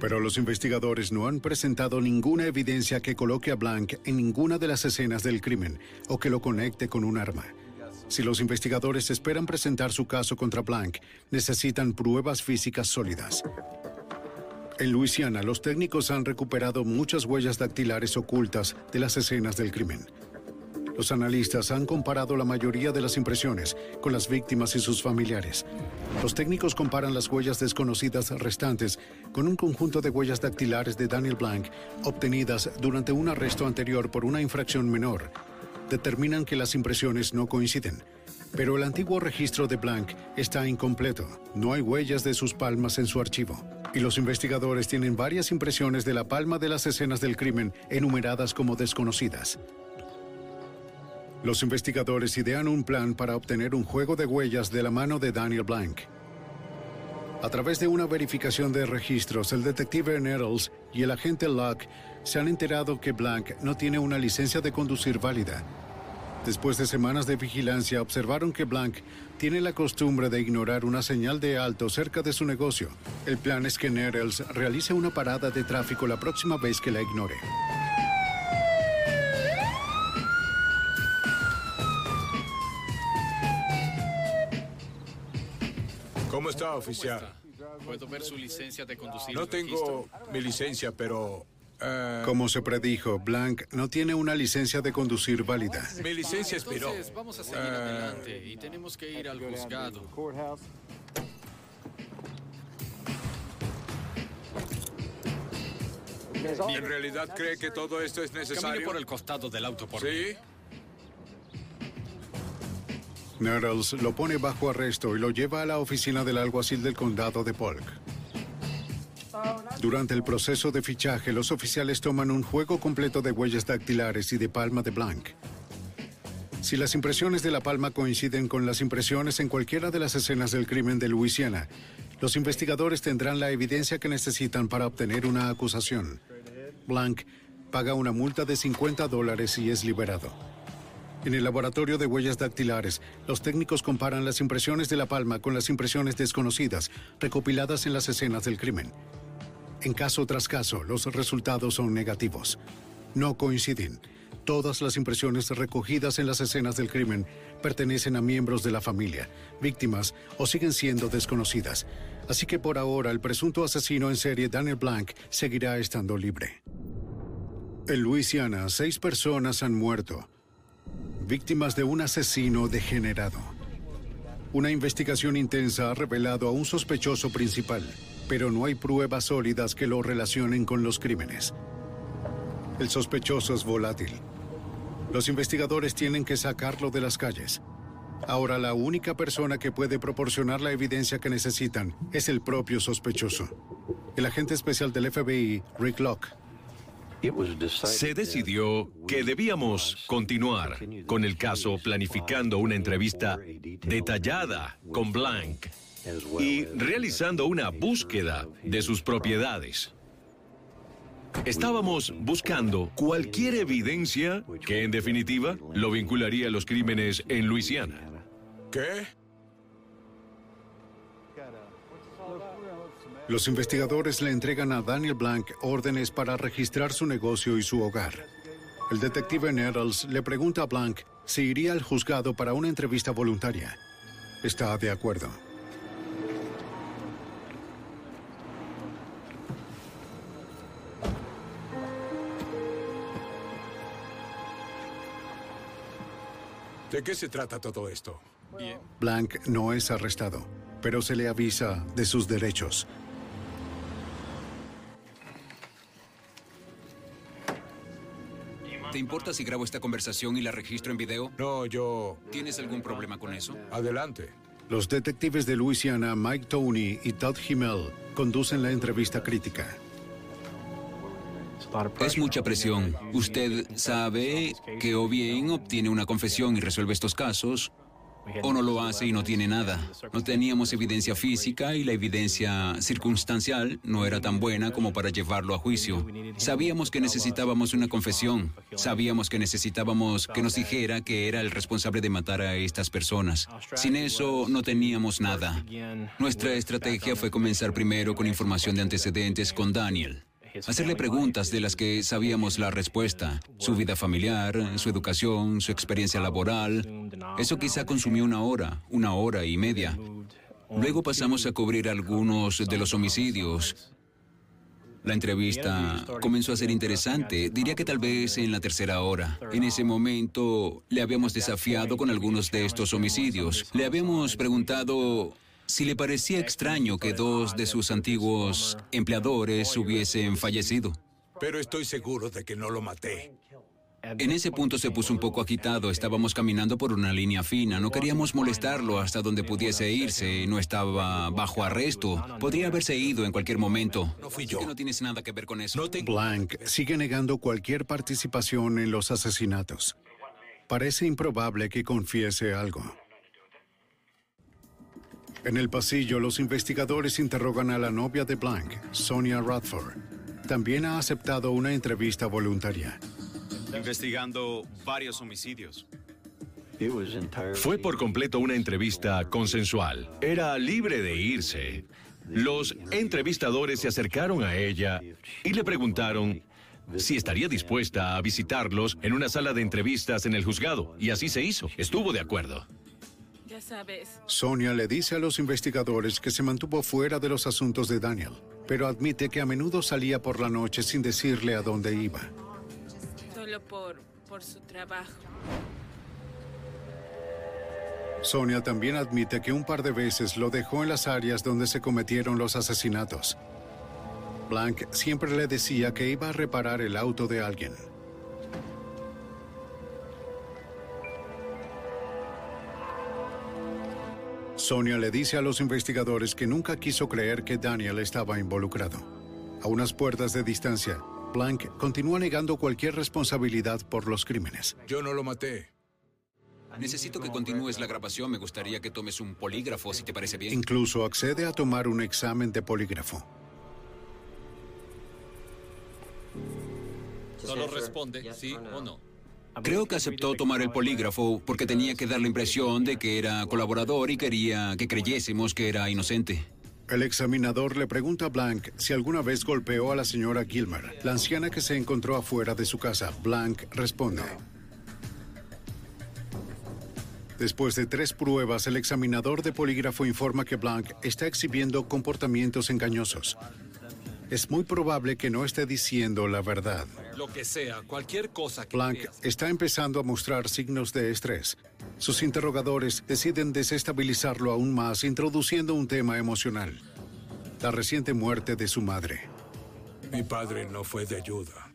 Pero los investigadores no han presentado ninguna evidencia que coloque a Blank en ninguna de las escenas del crimen o que lo conecte con un arma. Si los investigadores esperan presentar su caso contra Blank, necesitan pruebas físicas sólidas. En Luisiana, los técnicos han recuperado muchas huellas dactilares ocultas de las escenas del crimen. Los analistas han comparado la mayoría de las impresiones con las víctimas y sus familiares. Los técnicos comparan las huellas desconocidas restantes con un conjunto de huellas dactilares de Daniel Blank obtenidas durante un arresto anterior por una infracción menor. Determinan que las impresiones no coinciden. Pero el antiguo registro de Blank está incompleto. No hay huellas de sus palmas en su archivo. Y los investigadores tienen varias impresiones de la palma de las escenas del crimen enumeradas como desconocidas. Los investigadores idean un plan para obtener un juego de huellas de la mano de Daniel Blank. A través de una verificación de registros, el detective Nettles y el agente Locke se han enterado que Blank no tiene una licencia de conducir válida. Después de semanas de vigilancia, observaron que Blank tiene la costumbre de ignorar una señal de alto cerca de su negocio. El plan es que Nettles realice una parada de tráfico la próxima vez que la ignore. ¿Cómo está, oficial? ¿Puedo ver su licencia de conducir? No tengo mi licencia, pero... Eh, Como se predijo, Blank no tiene una licencia de conducir válida. Mi licencia expiró. Entonces, vamos a seguir adelante y tenemos que ir al juzgado. ¿Y en realidad cree que todo esto es necesario? Por el costado del auto, por ¿Sí? Nettles lo pone bajo arresto y lo lleva a la oficina del alguacil del condado de Polk. Durante el proceso de fichaje, los oficiales toman un juego completo de huellas dactilares y de palma de Blanc. Si las impresiones de la palma coinciden con las impresiones en cualquiera de las escenas del crimen de Luisiana, los investigadores tendrán la evidencia que necesitan para obtener una acusación. Blanc paga una multa de 50 dólares y es liberado. En el laboratorio de huellas dactilares, los técnicos comparan las impresiones de la palma con las impresiones desconocidas recopiladas en las escenas del crimen. En caso tras caso, los resultados son negativos. No coinciden. Todas las impresiones recogidas en las escenas del crimen pertenecen a miembros de la familia, víctimas o siguen siendo desconocidas. Así que por ahora el presunto asesino en serie Daniel Blanc seguirá estando libre. En Luisiana, seis personas han muerto, víctimas de un asesino degenerado. Una investigación intensa ha revelado a un sospechoso principal, pero no hay pruebas sólidas que lo relacionen con los crímenes. El sospechoso es volátil. Los investigadores tienen que sacarlo de las calles. Ahora la única persona que puede proporcionar la evidencia que necesitan es el propio sospechoso. El agente especial del FBI, Rick Locke, Se decidió que debíamos continuar con el caso planificando una entrevista detallada con Blanc y realizando una búsqueda de sus propiedades. Estábamos buscando cualquier evidencia que en definitiva lo vincularía a los crímenes en Luisiana. ¿Qué? Los investigadores le entregan a Daniel Blanc órdenes para registrar su negocio y su hogar. El detective Nettles le pregunta a Blanc si iría al juzgado para una entrevista voluntaria. Está de acuerdo. ¿De qué se trata todo esto? Blanc no es arrestado, pero se le avisa de sus derechos. ¿Te importa si grabo esta conversación y la registro en video? No, yo... ¿Tienes algún problema con eso? Adelante. Los detectives de Luisiana, Mike Tony y Todd Himmel, conducen la entrevista crítica. Es mucha presión. Usted sabe que o bien obtiene una confesión y resuelve estos casos, o no lo hace y no tiene nada. No teníamos evidencia física y la evidencia circunstancial no era tan buena como para llevarlo a juicio. Sabíamos que necesitábamos una confesión. Sabíamos que necesitábamos que nos dijera que era el responsable de matar a estas personas. Sin eso no teníamos nada. Nuestra estrategia fue comenzar primero con información de antecedentes con Daniel. Hacerle preguntas de las que sabíamos la respuesta, su vida familiar, su educación, su experiencia laboral. Eso quizá consumió una hora, una hora y media. Luego pasamos a cubrir algunos de los homicidios. La entrevista comenzó a ser interesante, diría que tal vez en la tercera hora. En ese momento le habíamos desafiado con algunos de estos homicidios. Le habíamos preguntado si le parecía extraño que dos de sus antiguos empleadores hubiesen fallecido. Pero estoy seguro de que no lo maté. En ese punto se puso un poco agitado, estábamos caminando por una línea fina, no queríamos molestarlo hasta donde pudiese irse, no estaba bajo arresto, podría haberse ido en cualquier momento. No fui yo. no tienes nada que ver con eso. Blanc sigue negando cualquier participación en los asesinatos. Parece improbable que confiese algo. En el pasillo, los investigadores interrogan a la novia de Blanc, Sonia Radford. También ha aceptado una entrevista voluntaria. Investigando varios homicidios. Fue por completo una entrevista consensual. Era libre de irse. Los entrevistadores se acercaron a ella y le preguntaron si estaría dispuesta a visitarlos en una sala de entrevistas en el juzgado. Y así se hizo. Estuvo de acuerdo. Ya sabes. Sonia le dice a los investigadores que se mantuvo fuera de los asuntos de Daniel, pero admite que a menudo salía por la noche sin decirle a dónde iba. Solo por, por su trabajo. Sonia también admite que un par de veces lo dejó en las áreas donde se cometieron los asesinatos. Blank siempre le decía que iba a reparar el auto de alguien. Sonia le dice a los investigadores que nunca quiso creer que Daniel estaba involucrado. A unas puertas de distancia, Blank continúa negando cualquier responsabilidad por los crímenes. Yo no lo maté. Necesito que continúes la grabación. Me gustaría que tomes un polígrafo, si te parece bien. Incluso accede a tomar un examen de polígrafo. Solo responde sí o no. Creo que aceptó tomar el polígrafo porque tenía que dar la impresión de que era colaborador y quería que creyésemos que era inocente. El examinador le pregunta a Blank si alguna vez golpeó a la señora Gilmer, la anciana que se encontró afuera de su casa. Blank responde. Después de tres pruebas, el examinador de polígrafo informa que Blank está exhibiendo comportamientos engañosos. Es muy probable que no esté diciendo la verdad. Lo que sea, cualquier cosa que Blank creas. está empezando a mostrar signos de estrés. Sus interrogadores deciden desestabilizarlo aún más, introduciendo un tema emocional. La reciente muerte de su madre. Mi padre no fue de ayuda.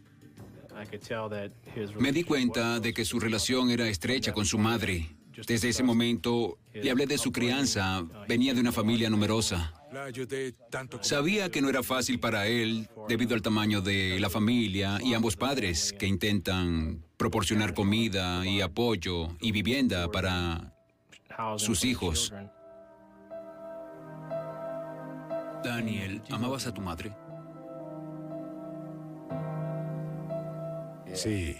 Me di cuenta de que su relación era estrecha con su madre. Desde ese momento le hablé de su crianza. Venía de una familia numerosa. La ayudé tanto como Sabía que no era fácil para él debido al tamaño de la familia y ambos padres que intentan proporcionar comida y apoyo y vivienda para sus hijos. Daniel, ¿amabas a tu madre? Sí.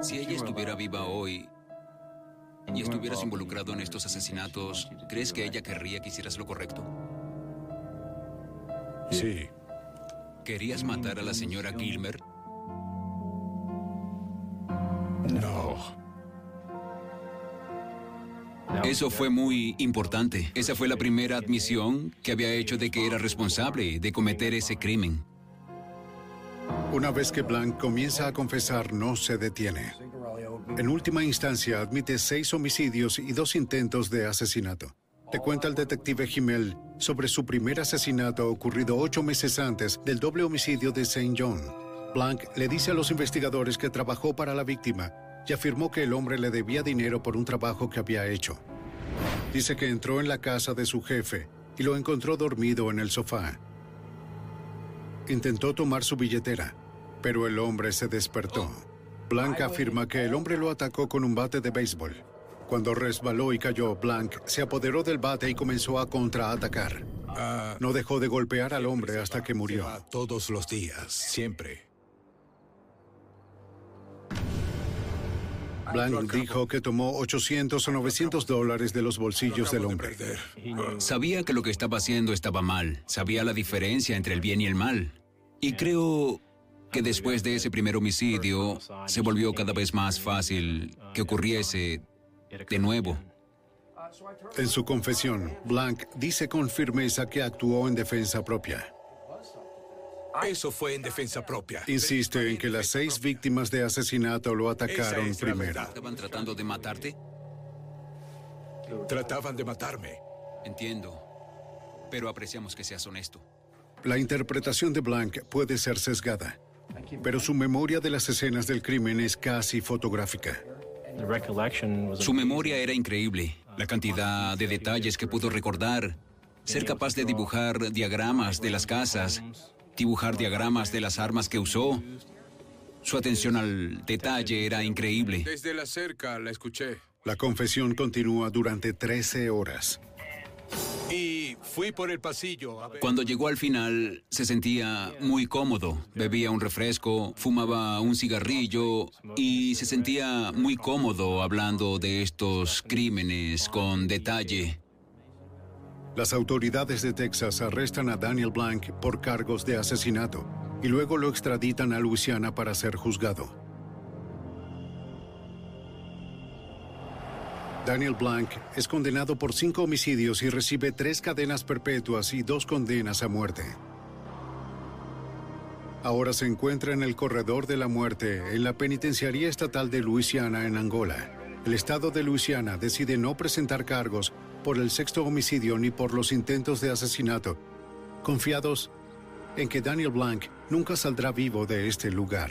Si ella estuviera viva hoy y estuvieras involucrado en estos asesinatos, ¿crees que ella querría que hicieras lo correcto? Sí. ¿Querías matar a la señora Gilmer? No. Eso fue muy importante. Esa fue la primera admisión que había hecho de que era responsable de cometer ese crimen. Una vez que Blank comienza a confesar, no se detiene. En última instancia, admite seis homicidios y dos intentos de asesinato. Le cuenta al detective Himmel sobre su primer asesinato ocurrido ocho meses antes del doble homicidio de St. John. Blank le dice a los investigadores que trabajó para la víctima y afirmó que el hombre le debía dinero por un trabajo que había hecho. Dice que entró en la casa de su jefe y lo encontró dormido en el sofá. Intentó tomar su billetera, pero el hombre se despertó. Blank afirma que el hombre lo atacó con un bate de béisbol. Cuando resbaló y cayó, Blank se apoderó del bate y comenzó a contraatacar. No dejó de golpear al hombre hasta que murió. Todos los días, siempre. Blank dijo que tomó 800 o 900 dólares de los bolsillos del hombre. Sabía que lo que estaba haciendo estaba mal. Sabía la diferencia entre el bien y el mal. Y creo que después de ese primer homicidio se volvió cada vez más fácil que ocurriese de nuevo. En su confesión, Blank dice con firmeza que actuó en defensa propia. Eso fue en defensa propia. Insiste en que las seis víctimas de asesinato lo atacaron es primero. ¿Estaban tratando de matarte? Trataban de matarme. Entiendo. Pero apreciamos que seas honesto. La interpretación de Blank puede ser sesgada, pero su memoria de las escenas del crimen es casi fotográfica. Su memoria era increíble. La cantidad de detalles que pudo recordar. Ser capaz de dibujar diagramas de las casas. Dibujar diagramas de las armas que usó. Su atención al detalle era increíble. Desde la cerca la escuché. La confesión continúa durante 13 horas. Y fui por el pasillo a ver. Cuando llegó al final, se sentía muy cómodo. Bebía un refresco, fumaba un cigarrillo y se sentía muy cómodo hablando de estos crímenes con detalle. Las autoridades de Texas arrestan a Daniel Blank por cargos de asesinato y luego lo extraditan a Luisiana para ser juzgado. Daniel Blank es condenado por cinco homicidios y recibe tres cadenas perpetuas y dos condenas a muerte. Ahora se encuentra en el corredor de la muerte en la penitenciaría estatal de Luisiana en Angola. El estado de Luisiana decide no presentar cargos por el sexto homicidio ni por los intentos de asesinato confiados en que Daniel Blanc nunca saldrá vivo de este lugar.